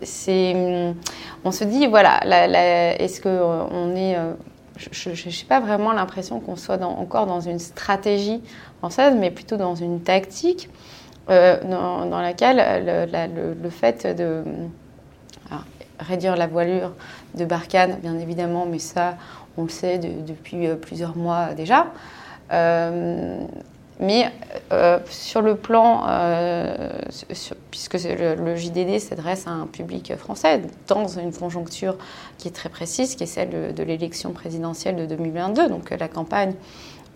c'est, on se dit, voilà, est-ce qu'on est je n'ai pas vraiment l'impression qu'on soit encore dans une stratégie française, mais plutôt dans une tactique euh, dans, laquelle le, fait de réduire la voilure de Barkhane, bien évidemment, mais ça, on le sait depuis euh, plusieurs mois déjà. Euh, mais sur le plan, puisque le, JDD s'adresse à un public français dans une conjoncture qui est très précise, qui est celle de l'élection présidentielle de 2022, donc la campagne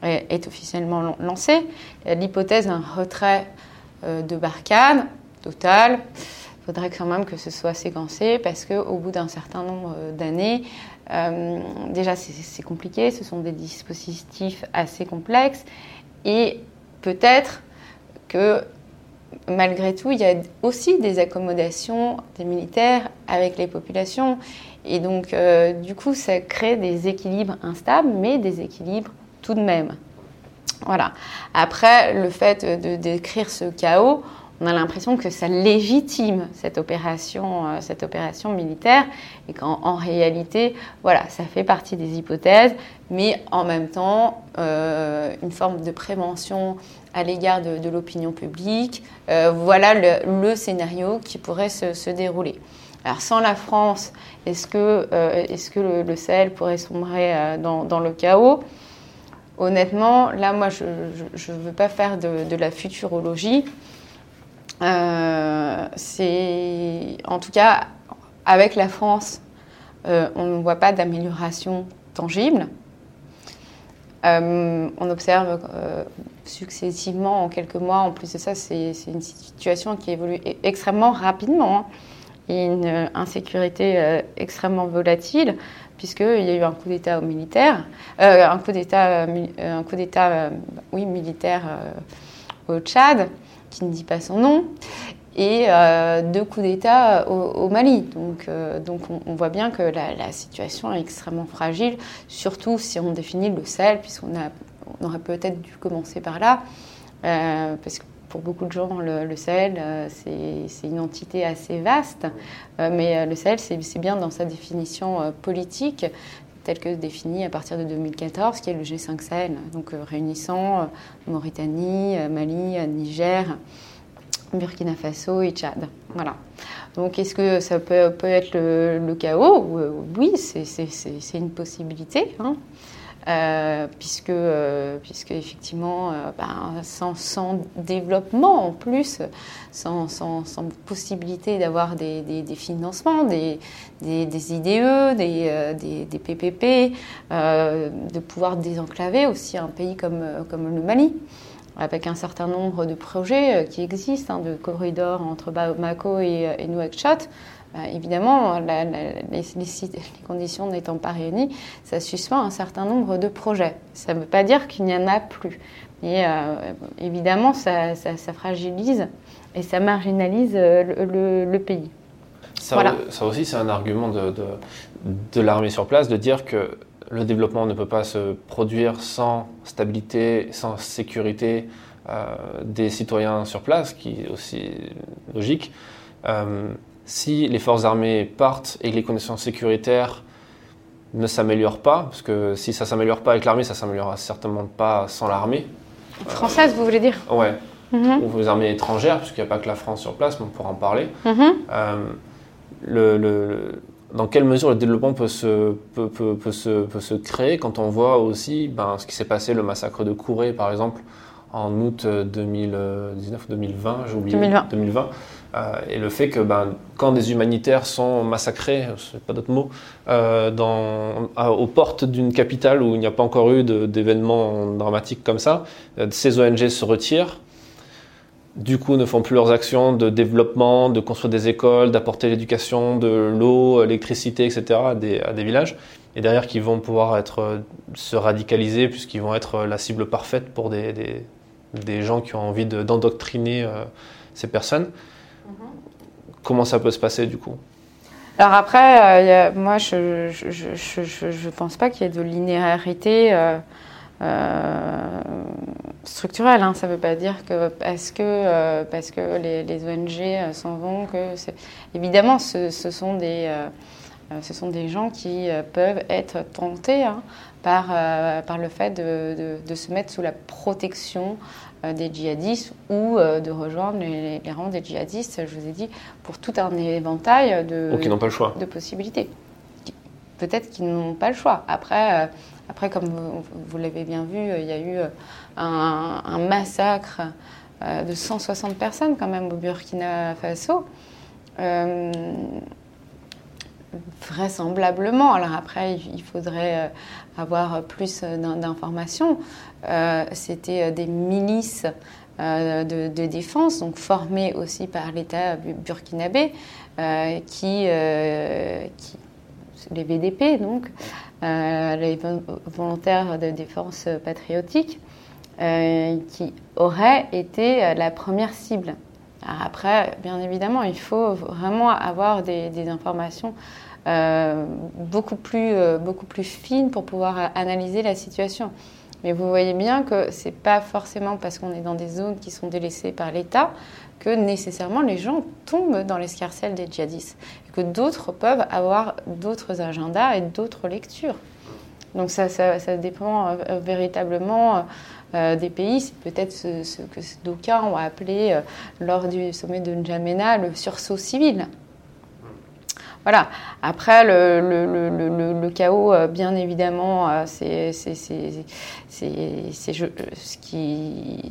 est officiellement lancée, l'hypothèse d'un retrait euh, de Barkhane total. Faudrait quand même que ce soit séquencé parce qu'au bout d'un certain nombre d'années, euh, déjà c'est compliqué, ce sont des dispositifs assez complexes et peut-être que malgré tout, il y a aussi des accommodations des militaires avec les populations. Et donc, euh, du coup, ça crée des équilibres instables, mais des équilibres tout de même. Voilà. Après, le fait de décrire ce chaos, on a l'impression que ça légitime cette opération, euh, cette opération militaire et qu'en réalité, voilà, ça fait partie des hypothèses, mais en même temps, euh, une forme de prévention à l'égard de, l'opinion publique. Euh, voilà le, scénario qui pourrait se, dérouler. Alors sans la France, est-ce que, est que le, Sahel pourrait sombrer dans le chaos? Honnêtement, là, moi, je ne veux pas faire de, la futurologie. Euh, c'est, en tout cas, avec la France, euh, on ne voit pas d'amélioration tangible. Euh, on observe successivement en quelques mois, en plus de ça, c'est, une situation qui évolue e-, extrêmement rapidement hein, et une insécurité extrêmement volatile puisqu'il y a eu un coup d'État militaire, un coup d'État, un coup oui, militaire au Tchad, qui ne dit pas son nom, et deux coups d'État au, Mali. Donc, donc on, voit bien que la, situation est extrêmement fragile, surtout si on définit le Sahel, puisqu'on on aurait peut-être dû commencer par là, parce que pour beaucoup de gens, le, Sahel, euh, c'est une entité assez vaste, euh, mais euh, le Sahel, c'est bien dans sa définition politique, telle que définie à partir de 2014, qui est le G5 Sahel, donc réunissant Mauritanie, Mali, Niger, Burkina Faso et Tchad. Voilà. Donc, est-ce que ça peut, peut être le, chaos? Oui, c'est une possibilité. Hein. Euh, puisque, euh, puisque effectivement, euh, ben, sans, sans, développement en plus, sans, sans, sans possibilité d'avoir des, des, des, financements, des, des IDE, des, des PPP, de pouvoir désenclaver aussi un pays comme, comme le Mali avec un certain nombre de projets qui existent, hein, de corridors entre Bamako et, et Nouakchott, bah, évidemment, les, conditions n'étant pas réunies, ça suspend un certain nombre de projets. Ça ne veut pas dire qu'il n'y en a plus. Mais euh, évidemment, ça, fragilise et ça marginalise euh, le, pays. Ça, ça, aussi, c'est un argument de, de, l'armée sur place de dire que le développement ne peut pas se produire sans stabilité, sans sécurité euh, des citoyens sur place, qui est aussi logique si les forces armées partent et que les conditions sécuritaires ne s'améliorent pas, parce que si ça s'améliore pas avec l'armée, ça s'améliorera certainement pas sans l'armée. Française, vous voulez dire Ouais. Mhm. Ou les armées étrangères, puisqu'il n'y a pas que la France sur place, mais on pourra en parler. Mhm. Euh, le, dans quelle mesure le développement peut se, peut, peut, peut, se, peut se créer quand on voit aussi ben, ce qui s'est passé, le massacre de Kouré par exemple, en août 2019 2020, j'ai oublié, 2020. 2020 euh, et le fait que ben, quand des humanitaires sont massacrés, c'est pas d'autre mot, euh, dans, aux portes d'une capitale où il n'y a pas encore eu d'événements dramatiques comme ça, euh, ces ONG se retirent, du coup ne font plus leurs actions de développement, de construire des écoles, d'apporter l'éducation, de l'eau, l'électricité, etc. À des, à villages, et derrière qui vont pouvoir être, se radicaliser puisqu'ils vont être la cible parfaite pour des, des gens qui ont envie d'endoctriner ces personnes. Comment ça peut se passer du coup? Alors après, moi, je ne pense pas qu'il y ait de linéarité structurelle. Hein. Ça ne veut pas dire que parce que, parce que les, ONG s'en vont, que évidemment, ce, sont des ce sont des gens qui peuvent être tentés hein, par, par le fait de, de, se mettre sous la protection euh, des djihadistes ou euh, de rejoindre les, rangs des djihadistes, je vous ai dit, pour tout un éventail de, de possibilités. Peut-être qu'ils n'ont pas le choix. Après, euh, après comme vous, l'avez bien vu, il y a eu un, massacre de 160 personnes quand même au Burkina Faso vraisemblablement. Alors après, il faudrait avoir plus d'informations. Euh, c'était euh, des milices euh, de, défense, donc formées aussi par l'État burkinabé, qui, les VDP, donc, les volontaires de défense patriotique, qui auraient été la première cible. après, bien évidemment, il faut vraiment avoir des informations beaucoup, plus, beaucoup plus fines pour pouvoir analyser la situation. Mais vous voyez bien que ce n'est pas forcément parce qu'on est dans des zones qui sont délaissées par l'État que nécessairement les gens tombent dans l'escarcelle des djihadistes. Et que d'autres peuvent avoir d'autres agendas et d'autres lectures. Donc ça, ça, dépend euh, véritablement euh, des pays. C'est peut-être ce, que d'aucuns ont appelé euh, lors du sommet de N'Djamena le sursaut civil. Voilà. Après, le, chaos, euh, bien évidemment, euh, c'est ce qui,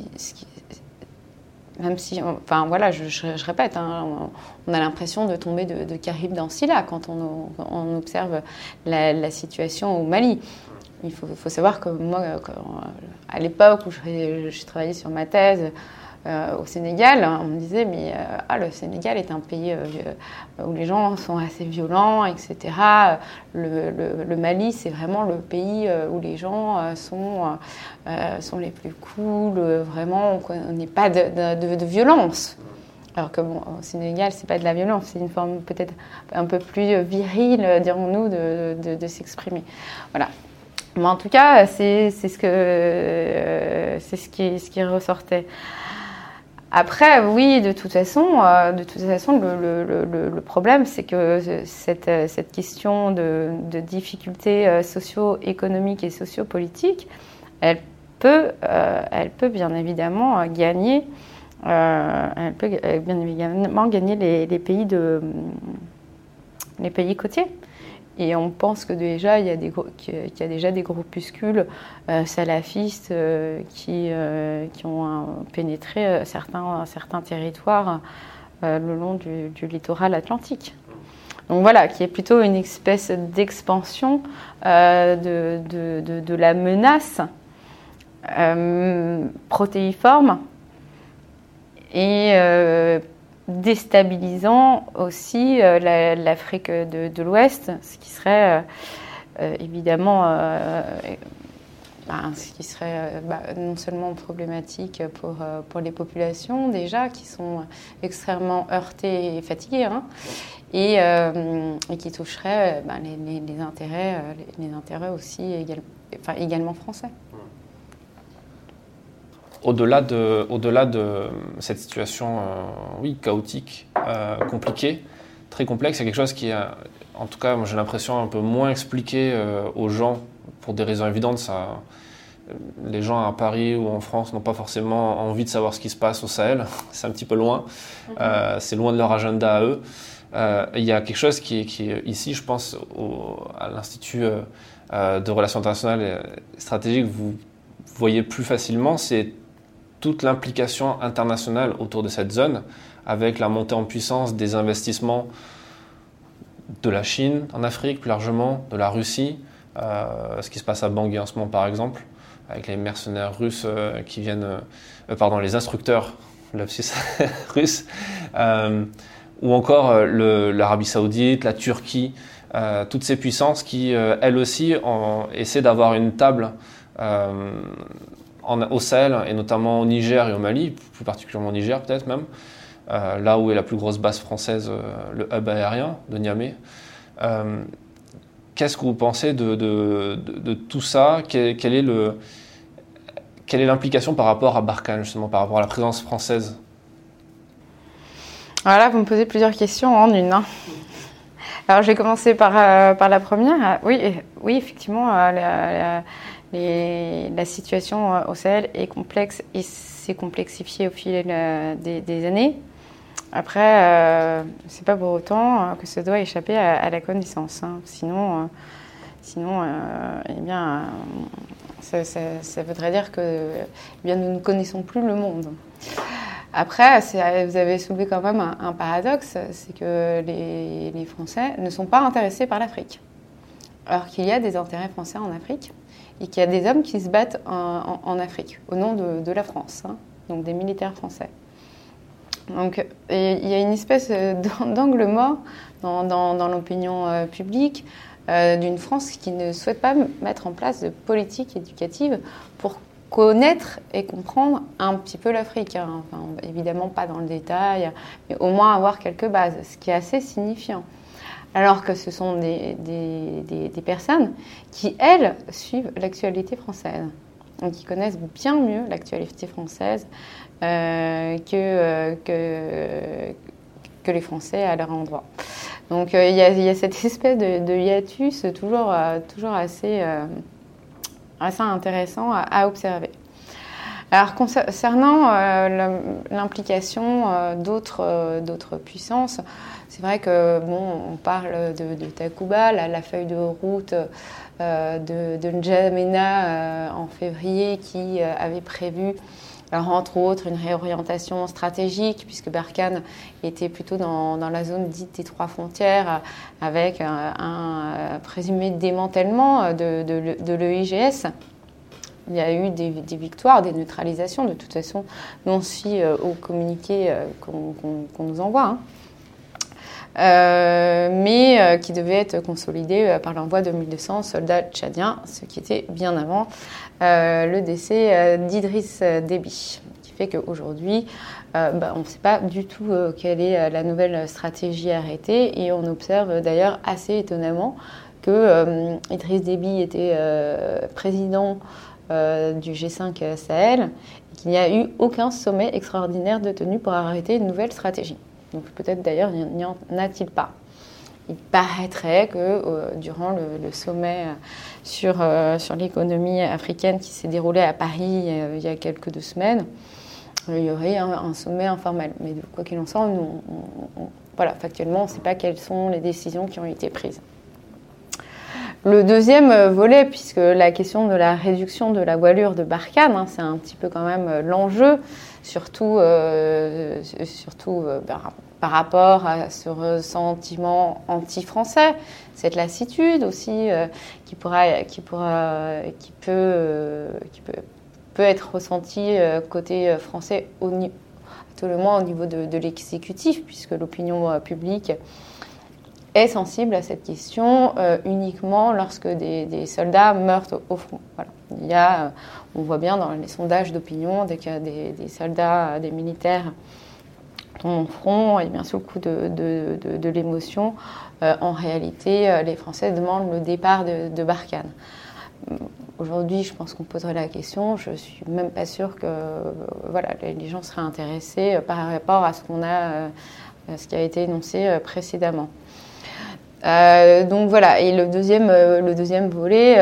même si, enfin voilà, je, répète, hein, on, a l'impression de tomber de, de Carib dans Silla quand on, observe la, situation au Mali. Il faut, savoir que moi, à l'époque où je travaillais sur ma thèse, euh, au Sénégal, on me disait mais euh, ah, le Sénégal est un pays euh, où les gens sont assez violents, etc. Le, Mali, c'est vraiment le pays où les gens sont, sont les plus cool, vraiment on n'est pas de, violence. Alors que bon, au Sénégal, c'est pas de la violence, c'est une forme peut-être un peu plus virile, dirons-nous, de, s'exprimer. Voilà. Mais en tout cas, c'est ce que ce ce qui ressortait. Après, oui, de toute façon, euh, de toute façon le, problème, c'est que cette, cette question de, difficultés euh, socio-économiques et socio-politiques, elle peut, euh, elle peut bien évidemment gagner, elle peut bien évidemment gagner les pays de, les pays côtiers. Et on pense que déjà, il y a, qu'il y a déjà des groupuscules euh, salafistes euh, qui, euh, qui ont pénétré certains, certains territoires le long du, littoral atlantique. Donc voilà, qui est plutôt une espèce d'expansion de, de, de, la menace protéiforme et déstabilisant aussi euh, l'Afrique de, l'Ouest, ce qui serait euh, euh, évidemment bah, ce qui serait bah, non seulement problématique pour, pour les populations déjà qui sont extrêmement heurtées et fatiguées, hein, et, qui toucherait les, les, intérêts, les, intérêts aussi également français au-delà de, au-delà de cette situation, euh, oui, chaotique, euh, compliquée, très complexe, c'est quelque chose qui, est, en tout cas, j'ai l'impression un peu moins expliqué euh, aux gens pour des raisons évidentes. Ça, les gens à Paris ou en France n'ont pas forcément envie de savoir ce qui se passe au Sahel. c'est un petit peu loin. C'est loin de leur agenda à eux. Il y a quelque chose qui est, qui ici, je pense, à l'Institut de relations internationales et stratégiques, vous voyez plus facilement, c'est toute l'implication internationale autour de cette zone, avec la montée en puissance des investissements de la Chine en Afrique, plus largement, de la Russie, euh, ce qui se passe à Bangui en ce moment par exemple, avec les mercenaires russes euh, qui viennent, euh, pardon, les instructeurs russes, ou encore l'Arabie saoudite, la Turquie, toutes ces puissances qui, elles aussi, essaient d'avoir une table au Sahel et notamment au Niger et au Mali, plus particulièrement au Niger peut-être même, là où est la plus grosse base française, le hub aérien de Niamey. Qu'est-ce que vous pensez de, tout ça? Quelle est l'implication par rapport à Barkhane, justement, par rapport à la présence française? Voilà, vous me posez plusieurs questions en une. Hein. Alors, je vais commencer par, euh, la première. Oui, oui effectivement, euh, situation euh, au Sahel est complexe et s'est complexifiée au fil des, années. Après, c'est pas pour autant que ça doit échapper à, la connaissance. Hein. Sinon, sinon eh bien, ça, voudrait dire que eh bien, nous ne connaissons plus le monde. Après, vous avez soulevé quand même un, paradoxe, c'est que les, Français ne sont pas intéressés par l'Afrique. Alors qu'il y a des intérêts français en Afrique et qu'il y a des hommes qui se battent en, Afrique au nom de, la France, hein, donc des militaires français. Donc il y a une espèce d'angle mort dans, l'opinion euh, publique euh, d'une France qui ne souhaite pas mettre en place de politique éducative pour connaître et comprendre un petit peu l'Afrique. Hein. évidemment pas dans le détail, mais au moins avoir quelques bases, ce qui est assez signifiant. Alors que ce sont des, des, personnes qui, elles, suivent l'actualité française, donc qui connaissent bien mieux l'actualité française euh, que, euh, que, que, les Français à leur endroit. Donc euh, il y, y, a cette espèce de, hiatus toujours, toujours assez assez intéressant à, observer. Alors concernant euh, l'implication euh, euh, d'autres puissances, c'est vrai que bon, on parle de, Takuba, la, feuille de route de, de N'Djamena en février qui avait prévu entre autres, une réorientation stratégique, puisque Barkhane était plutôt dans, la zone dite des trois frontières, avec un, présumé démantèlement de, l'EIGS. Il y a eu des, victoires, des neutralisations. De toute façon, nous, on suit euh, au communiqué euh, qu'on nous envoie. Hein. Euh, mais qui devait être consolidé par l'envoi de 1200 soldats tchadiens, ce qui était bien avant euh, le décès euh, d'Idriss Déby, qui fait qu'aujourd'hui, euh, bah, on ne sait pas du tout quelle est la nouvelle stratégie arrêtée et on observe d'ailleurs assez étonnamment que Idriss Déby était président du G5 Sahel et qu'il n'y a eu aucun sommet extraordinaire de tenue pour arrêter une nouvelle stratégie. Donc peut-être d'ailleurs n'y en a-t-il pas il paraîtrait que euh, durant le, sommet euh, sur, euh, sur l'économie africaine qui s'est déroulé à Paris il y a quelques deux semaines, il y aurait un, sommet informel. Mais quoi qu'il en soit, voilà, factuellement, on ne sait pas quelles sont les décisions qui ont été prises. Le deuxième volet, puisque la question de la réduction de la voilure de Barkhane, hein, c'est un petit peu quand même l'enjeu, surtout, surtout ben, par rapport à ce ressentiment anti-français, cette lassitude aussi euh, qui, pourra, qui, pourra, qui, peut, euh, qui peut, peut, être ressentie euh, côté français, au, tout le moins au niveau de, l'exécutif, puisque l'opinion publique est sensible à cette question uniquement lorsque des, soldats meurent au, front. Voilà. Il y a, on voit bien dans les sondages d'opinion, dès qu'il des, soldats, des militaires ton front, et bien sous le coup de, l'émotion, euh, en réalité, euh, les Français demandent le départ de, Barkhane. Euh, aujourd'hui, je pense qu'on poserait la question. Je suis même pas sûre que voilà, les gens seraient intéressés par rapport à ce qui a été énoncé précédemment. donc voilà. Et le deuxième, le deuxième volet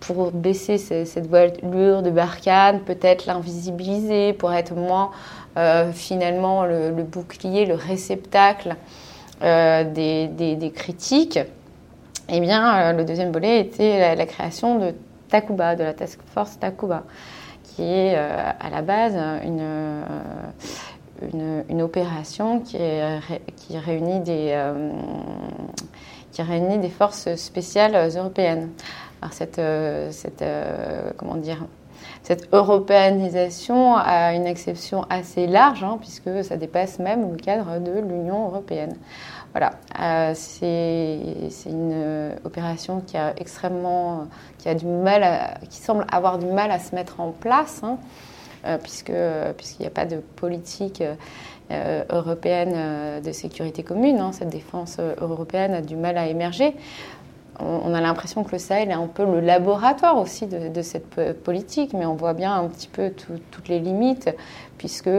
pour baisser cette voilure de Barkhane, peut-être l'invisibiliser pour être moins euh, finalement le, bouclier, le réceptacle euh, des, critiques, eh bien, euh, le deuxième volet était la, création de Takuba, de la Task Force Takuba, qui est à la base une, une, opération qui, réunit des, qui réunit des forces spéciales européennes. Alors cette, cette comment dire, cette européanisation a une exception assez large, hein, puisque ça dépasse même le cadre de l'Union européenne. Voilà, euh, c'est une opération qui a extrêmement, qui a du mal, qui semble avoir du mal à se mettre en place. Hein. puisque puisqu'il n'y a pas de politique européenne de sécurité commune. Hein. cette défense européenne a du mal à émerger on a l'impression que le Sahel est un peu le laboratoire aussi de, cette politique, mais on voit bien un petit peu toutes les limites, puisque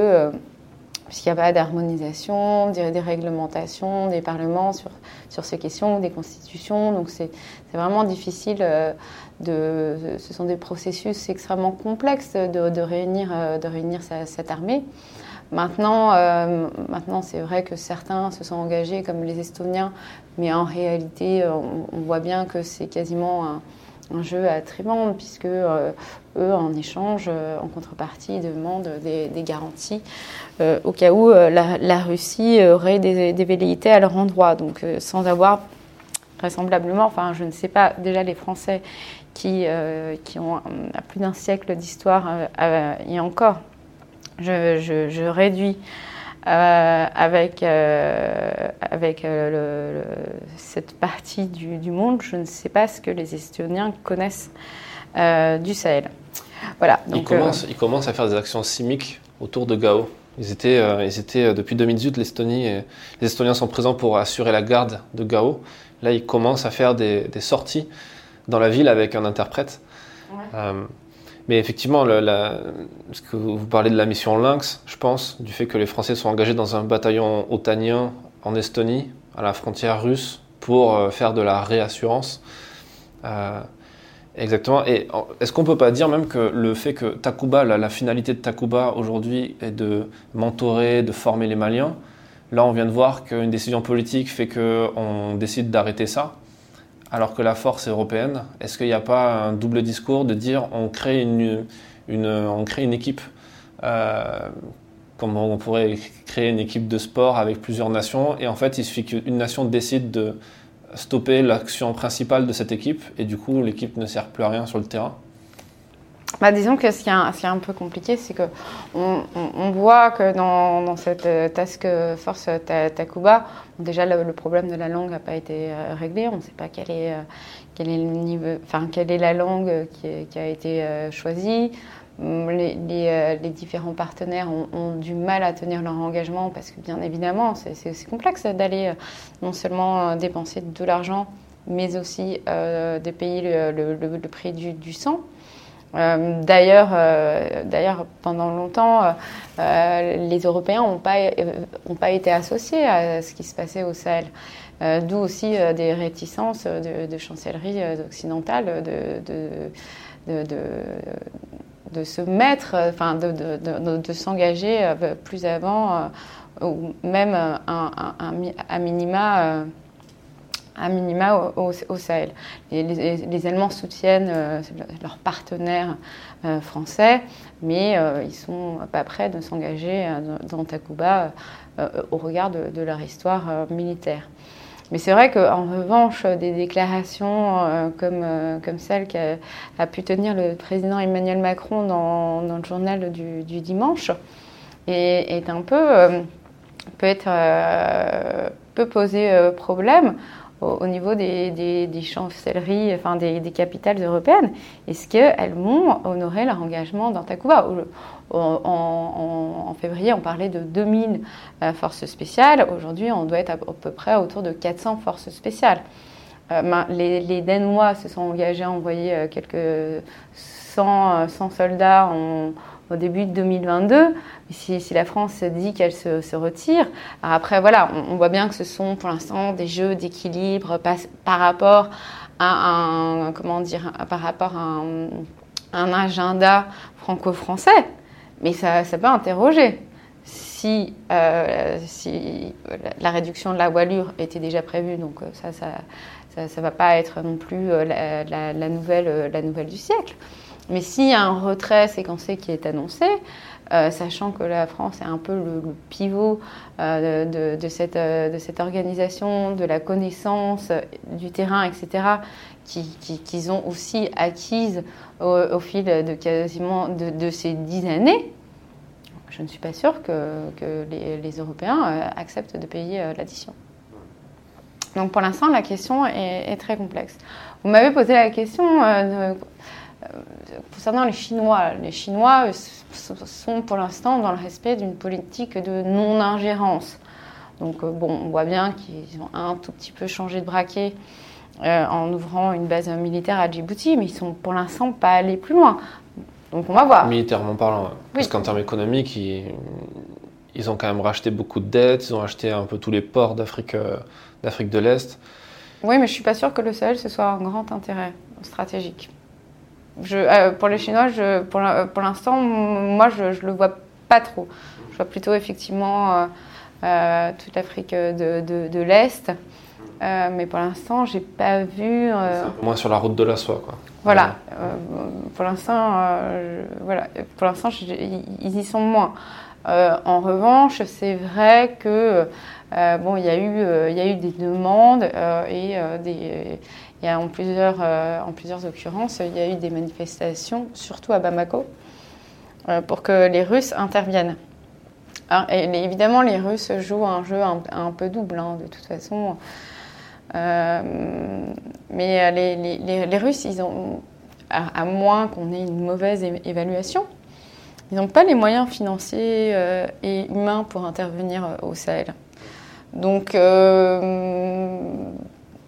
puisqu'il n'y a pas d'harmonisation, des, réglementations, des parlements sur, sur ces questions, des constitutions. Donc c'est vraiment difficile euh, de... Ce sont des processus extrêmement complexes de, réunir, de réunir euh, cette armée. Maintenant, euh, maintenant c'est vrai que certains se sont engagés comme les Estoniens, mais en réalité, on, voit bien que c'est quasiment un, jeu à très bande, puisque euh, eux, en échange, euh, en contrepartie, demandent des, garanties au cas où la, Russie aurait des, des, velléités à leur endroit. Donc, sans avoir vraisemblablement, enfin, je ne sais pas, déjà les Français qui, qui ont plus d'un siècle d'histoire, et encore, je réduis euh, avec, euh, avec euh, cette partie du, monde, je ne sais pas ce que les Estoniens connaissent du Sahel. Voilà, donc, ils, commencent, à faire des actions chimiques autour de Gao. Ils étaient, ils étaient depuis 2018, l'Estonie, les Estoniens sont présents pour assurer la garde de Gao. Là, ils commencent à faire des, des sorties dans la ville avec un interprète. Mais effectivement, vous parlez de la mission Lynx, je pense, du fait que les Français sont engagés dans un bataillon otanien en Estonie, à la frontière russe, pour euh, faire de la réassurance. Euh, exactement. Et est-ce qu'on peut pas dire même que le fait que Takuba, la, finalité de Takuba aujourd'hui est de mentorer, de former les Maliens, là on vient de voir qu'une décision politique fait qu'on décide d'arrêter ça alors que la force est européenne Est-ce qu'il n'y a pas un double discours de dire on crée une, on crée une équipe euh, comme on pourrait créer une équipe de sport avec plusieurs nations et en fait il suffit qu'une nation décide de stopper l'action principale de cette équipe et du coup l'équipe ne sert plus à rien sur le terrain? Bah, disons que ce qui est un, peu compliqué, c'est qu'on on, voit que dans, cette euh, task force Takuba, déjà le, problème de la langue n'a pas été euh, réglé. On ne sait pas quel est, euh, quel est, le niveau, enfin, quelle est la langue qui, a été choisie. Hum, les, les, différents partenaires ont, du mal à tenir leur engagement parce que bien évidemment, c'est complexe d'aller non seulement dépenser de l'argent, mais aussi de payer le, prix du, du sang. Euh, d'ailleurs, euh, d'ailleurs, pendant longtemps, euh, les Européens n'ont pas, pas été associés à ce qui se passait au Sahel. D'où aussi des réticences de, de chancellerie occidentale de, de, de, se mettre, enfin, de, s'engager plus avant, ou même un, un, un, minima à minima au, Sahel. Les, Allemands soutiennent euh, leurs partenaires euh, français, mais euh, ils sont pas prêts de s'engager dans Takuba au regard de, leur histoire militaire. Mais c'est vrai qu'en revanche, des déclarations comme, comme celle qu'a a pu tenir le président Emmanuel Macron dans, le journal du, dimanche est, un peu peut être peut poser problème au, niveau des, chancelleries, enfin des, capitales européennes Est-ce qu'elles vont honorer leur engagement dans Takuba en, février, on parlait de 2000 euh, forces spéciales. Aujourd'hui, on doit être à, peu près autour de 400 forces spéciales. Euh, les, les, Danois se sont engagés à envoyer euh, quelques 100, 100 soldats en, au début de 2022. Si, la France dit qu'elle se, retire, après voilà, on, voit bien que ce sont pour l'instant des jeux d'équilibre par, rapport à un comment dire, par rapport à un, agenda franco-français. Mais ça, ça peut interroger. Si, euh, si la réduction de la voilure était déjà prévue, donc euh, ça, ça, ça, va pas être non plus euh, la, nouvelle, la nouvelle du siècle. Mais s'il y a un retrait séquencé qui est annoncé, euh, sachant que la France est un peu le, pivot euh, de, cette, euh, de, organisation, de la connaissance du terrain, etc., qu'ils ont aussi acquise au, fil de quasiment de, ces dix années, je ne suis pas sûre que, les, Européens acceptent de payer l'addition. Donc pour l'instant, la question est, est, très complexe. Vous m'avez posé la question concernant les Chinois, les Chinois sont pour l'instant dans le respect d'une politique de non-ingérence. Donc bon, on voit bien qu'ils ont un tout petit peu changé de braquet en ouvrant une base militaire à Djibouti, mais ils sont pour l'instant pas allés plus loin. Donc on va voir. Militairement parlant, parce qu'en termes économiques, ils, ont quand même racheté beaucoup de dettes, ils ont acheté un peu tous les ports d'Afrique, euh, d'Afrique de l'Est. Oui, mais je suis pas sûre que le Sahel ce soit un grand intérêt stratégique. Je, euh, pour les Chinois, je, pour, l'instant, moi, je, je le vois pas trop. Je vois plutôt effectivement euh, toute l'Afrique de, de, de l'Est. mais pour l'instant, j'ai pas vu. Moins sur la route de la soie, quoi. Voilà. Euh, pour l'instant, euh, voilà. Pour l'instant, ils y sont moins. Euh, en revanche, c'est vrai que bon, il y a eu, il y a eu des demandes et des, il y a en plusieurs, en plusieurs occurrences, il y a eu des manifestations, surtout à Bamako, pour que les Russes interviennent. évidemment, les Russes jouent un jeu un, peu double, hein, de toute façon. Euh, mais euh, les, Russes, à, moins qu'on ait une mauvaise évaluation, ils n'ont pas les moyens financiers euh, et humains pour intervenir au Sahel. Donc,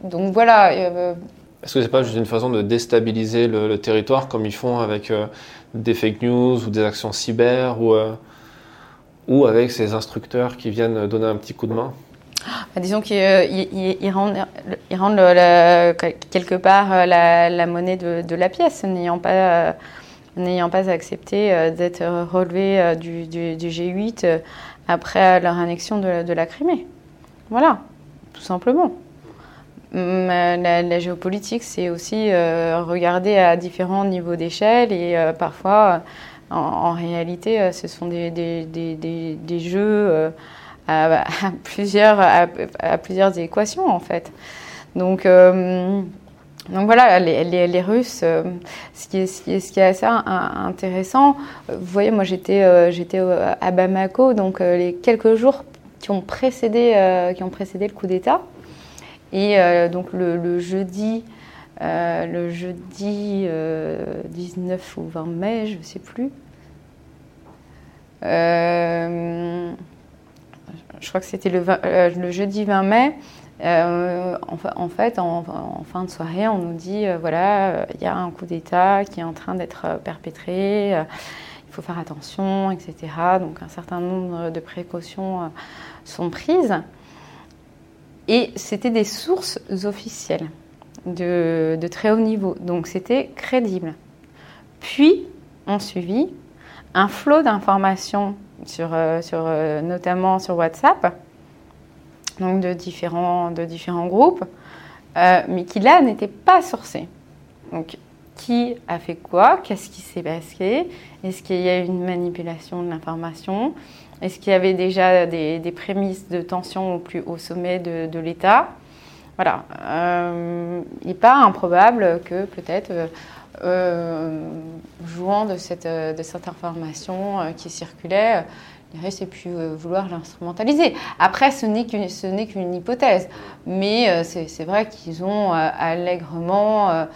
donc voilà. Est-ce que c'est pas juste une façon de déstabiliser le, territoire comme ils font avec des fake news ou des actions cyber ou, ou avec ces instructeurs qui viennent donner un petit coup de main? Bah, disons qu'ils euh, rendent, quelque part euh, la, monnaie de, la pièce, n'ayant pas, euh, n'ayant pas accepté d'être relevé du, G8 après leur annexion de, la Crimée. Voilà, tout simplement. Hum, la, géopolitique, c'est aussi regarder à différents niveaux d'échelle et parfois, en, réalité, ce sont des, jeux à, plusieurs, à, plusieurs équations en fait. Donc, euh, donc voilà, les, Russes, euh, ce, qui est, assez intéressant, vous voyez, moi j'étais euh, j'étais à Bamako, donc les quelques jours qui ont précédé, qui ont précédé le coup d'État. Et donc le, jeudi, le jeudi 19 ou 20 mai, je ne sais plus. Euh, je crois que c'était le, euh, jeudi 20 mai. Euh, en, fait, en, fin de soirée, on nous dit euh, voilà, il y a un coup d'État qui est en train d'être perpétré, il faut faire attention, etc. Donc, un certain nombre de précautions sont prises. Et c'était des sources officielles de, très haut niveau, donc c'était crédible. Puis, on suivit un flot d'informations sur, euh, euh, notamment sur WhatsApp, donc de différents, de différents groupes, euh, mais qui là n'étaient pas sourcés. Donc, qui a fait quoi? Qu'est-ce qui s'est passé? Est-ce qu'il y a eu une manipulation de l'information? Est-ce qu'il y avait déjà des, prémices de tension au plus haut sommet de, l'État? Voilà. il n'est pas improbable que peut-être euh, jouant de cette, information euh, qui circulait, Russes aient pu vouloir l'instrumentaliser. Après, ce n'est qu'une, hypothèse, mais euh, c'est, vrai qu'ils ont allègrement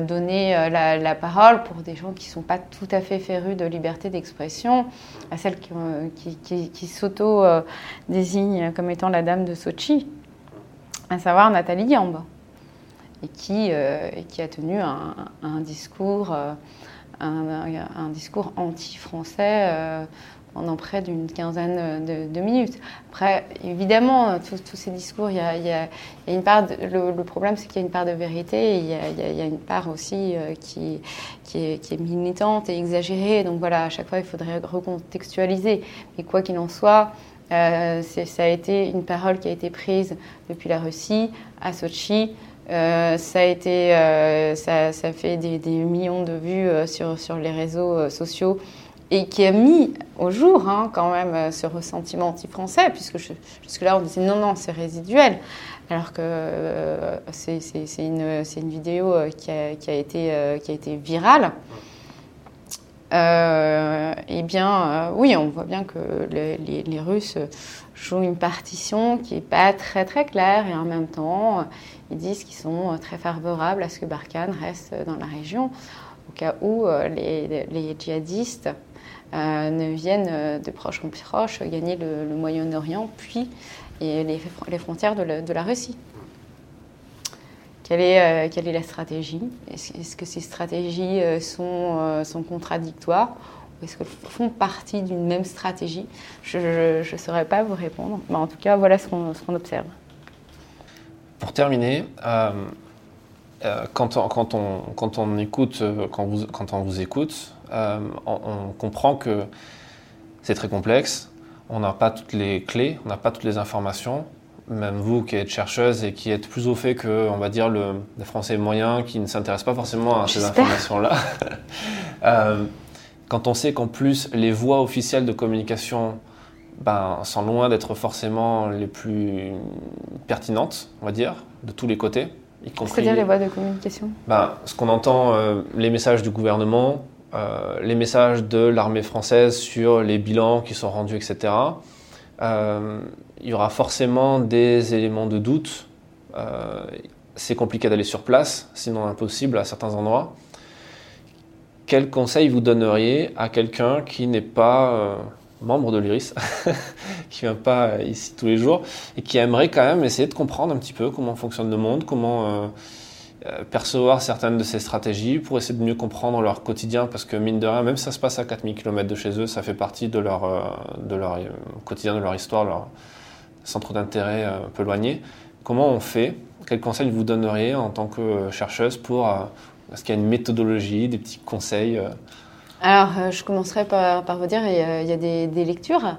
donné la, parole pour des gens qui ne sont pas tout à fait férus de liberté d'expression, à celles qui, qui, s'auto-désignent comme étant la dame de Sochi, à savoir Nathalie Gambe et qui, euh, qui a tenu un, discours, euh, un, discours anti-français euh, pendant près d'une quinzaine de, minutes. Après, évidemment, tous ces discours, il y, a, une part. le, problème, c'est qu'il y a une part de vérité, il, y a, une part aussi qui, qui, est, militante et exagérée. Donc voilà, à chaque fois, il faudrait recontextualiser. Mais quoi qu'il en soit, euh, ça a été une parole qui a été prise depuis la Russie à Sochi. Euh, ça a été, euh, ça, fait des, millions de vues euh, sur les réseaux sociaux et qui a mis au jour hein, quand même ce ressentiment anti-français, puisque jusque-là on disait non, non, c'est résiduel, alors que c'est une, vidéo qui a, qui a, été, virale. eh bien, oui, on voit bien que les, Russes jouent une partition qui n'est pas très très claire et en même temps ils disent qu'ils sont euh, très favorables à ce que Barkhane reste dans la région. cas où les, djihadistes ne viennent de proche en proche gagner le, Moyen-Orient, puis et les, frontières de la, Russie. Quelle est, est, la stratégie? Est-ce que ces stratégies sont, contradictoires? Est-ce qu'elles font partie d'une même stratégie? Je ne saurais pas vous répondre. Mais en tout cas, voilà ce qu'on observe. Pour terminer, euh, euh, quand, on, quand, on, quand, on, écoute, euh, quand, vous, quand on vous écoute, on, comprend que c'est très complexe. On n'a pas toutes les clés, on n'a pas toutes les informations. Même vous qui êtes chercheuse et qui êtes plus au fait que, on va dire, le, le français moyen qui ne s'intéresse pas forcément à ces informations-là. Quand on sait qu'en plus les voies officielles de communication ben, sont loin d'être forcément les plus pertinentes, on va dire, de tous les côtés. C'est-à-dire les voies de communication ben, Ce qu'on entend, euh, les messages du gouvernement, euh, les messages de l'armée française sur les bilans qui sont rendus, etc. Euh, il y aura forcément des éléments de doute. c'est compliqué d'aller sur place, sinon impossible à certains endroits quel conseil vous donneriez à quelqu'un qui n'est pas membre de l'IRIS, qui vient pas euh, ici tous les jours et qui aimerait quand même essayer de comprendre un petit peu comment fonctionne le monde, comment euh, percevoir certaines de ces stratégies pour essayer de mieux comprendre leur quotidien parce que mine de rien, même si ça se passe à 4000 km de chez eux, ça fait partie de leur, quotidien, de leur histoire, leur centre d'intérêt un peu éloigné. Comment on fait? Quel conseil vous donneriez en tant que chercheuse pour est-ce qu'il y a une méthodologie, des petits conseils euh Alors, euh, je commencerai par, vous dire, il y a, des, lectures.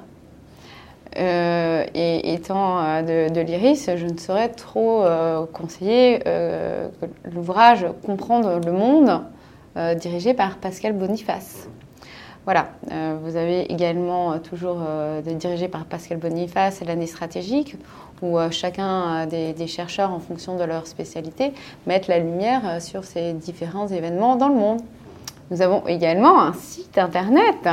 Euh, et étant de, l'IRIS, je ne saurais trop conseiller l'ouvrage Comprendre le monde, dirigé par Pascal Boniface. Voilà, vous avez également toujours dirigé par Pascal Boniface l'année stratégique, où euh, chacun des, des, chercheurs, en fonction de leur spécialité, mettent la lumière euh, sur ces différents événements dans le monde. Nous avons également un site internet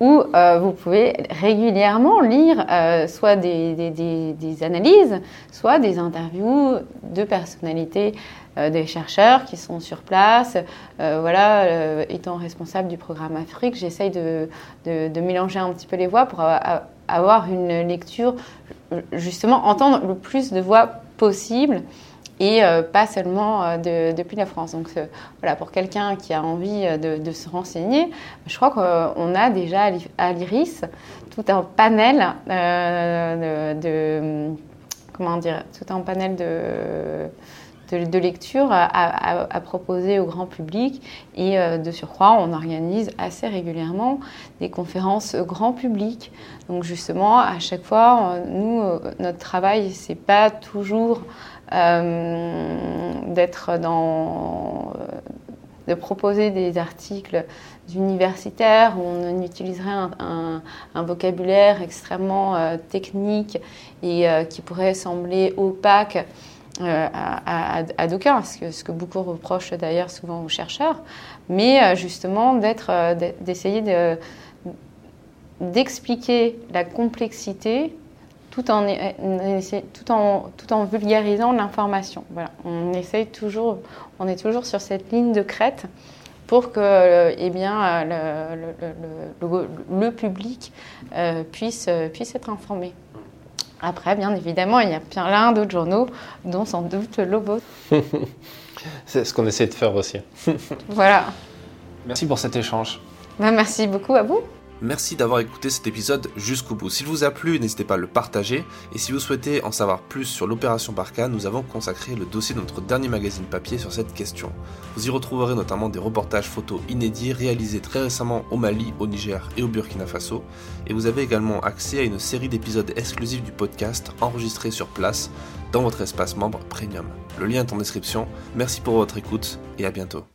où euh, vous pouvez régulièrement lire soit des, analyses, soit des interviews de personnalités, des chercheurs qui sont sur place. voilà, étant responsable du programme Afrique, j'essaye de, de, mélanger un petit peu les voix pour avoir une lecture justement entendre le plus de voix possible et euh, pas seulement euh, depuis la France. Donc euh, voilà, pour quelqu'un qui a envie de, se renseigner, je crois qu'on a déjà à l'IRIS tout un panel de, comment dire, tout un panel de de, lecture à, proposer au grand public. Et de surcroît, on organise assez régulièrement des conférences grand public. Donc justement, à chaque fois, nous, notre travail, c'est pas toujours d'être dans de proposer des articles universitaires où on utiliserait un, vocabulaire extrêmement technique et qui pourrait sembler opaque euh, à, à, d'aucuns, ce que, beaucoup reprochent d'ailleurs souvent aux chercheurs, mais euh, justement d'être, euh, d'essayer de, d'expliquer la complexité tout en, tout en, tout en vulgarisant l'information. Voilà. On, essaye toujours, on est toujours sur cette ligne de crête pour que eh bien, le, le, le, le public puisse, puisse être informé. Après, bien évidemment, il y a plein d'autres journaux, dont sans doute Lobo. C'est ce qu'on essaie de faire aussi. voilà. Merci pour cet échange. Ben, merci beaucoup à vous. Merci d'avoir écouté cet épisode jusqu'au bout. S'il vous a plu, n'hésitez pas à le partager. Et si vous souhaitez en savoir plus sur l'opération Barca, nous avons consacré le dossier de notre dernier magazine papier sur cette question. Vous y retrouverez notamment des reportages photos inédits réalisés très récemment au Mali, au Niger et au Burkina Faso. Et vous avez également accès à une série d'épisodes exclusifs du podcast enregistrés sur place dans votre espace membre premium. Le lien est en description. Merci pour votre écoute et à bientôt.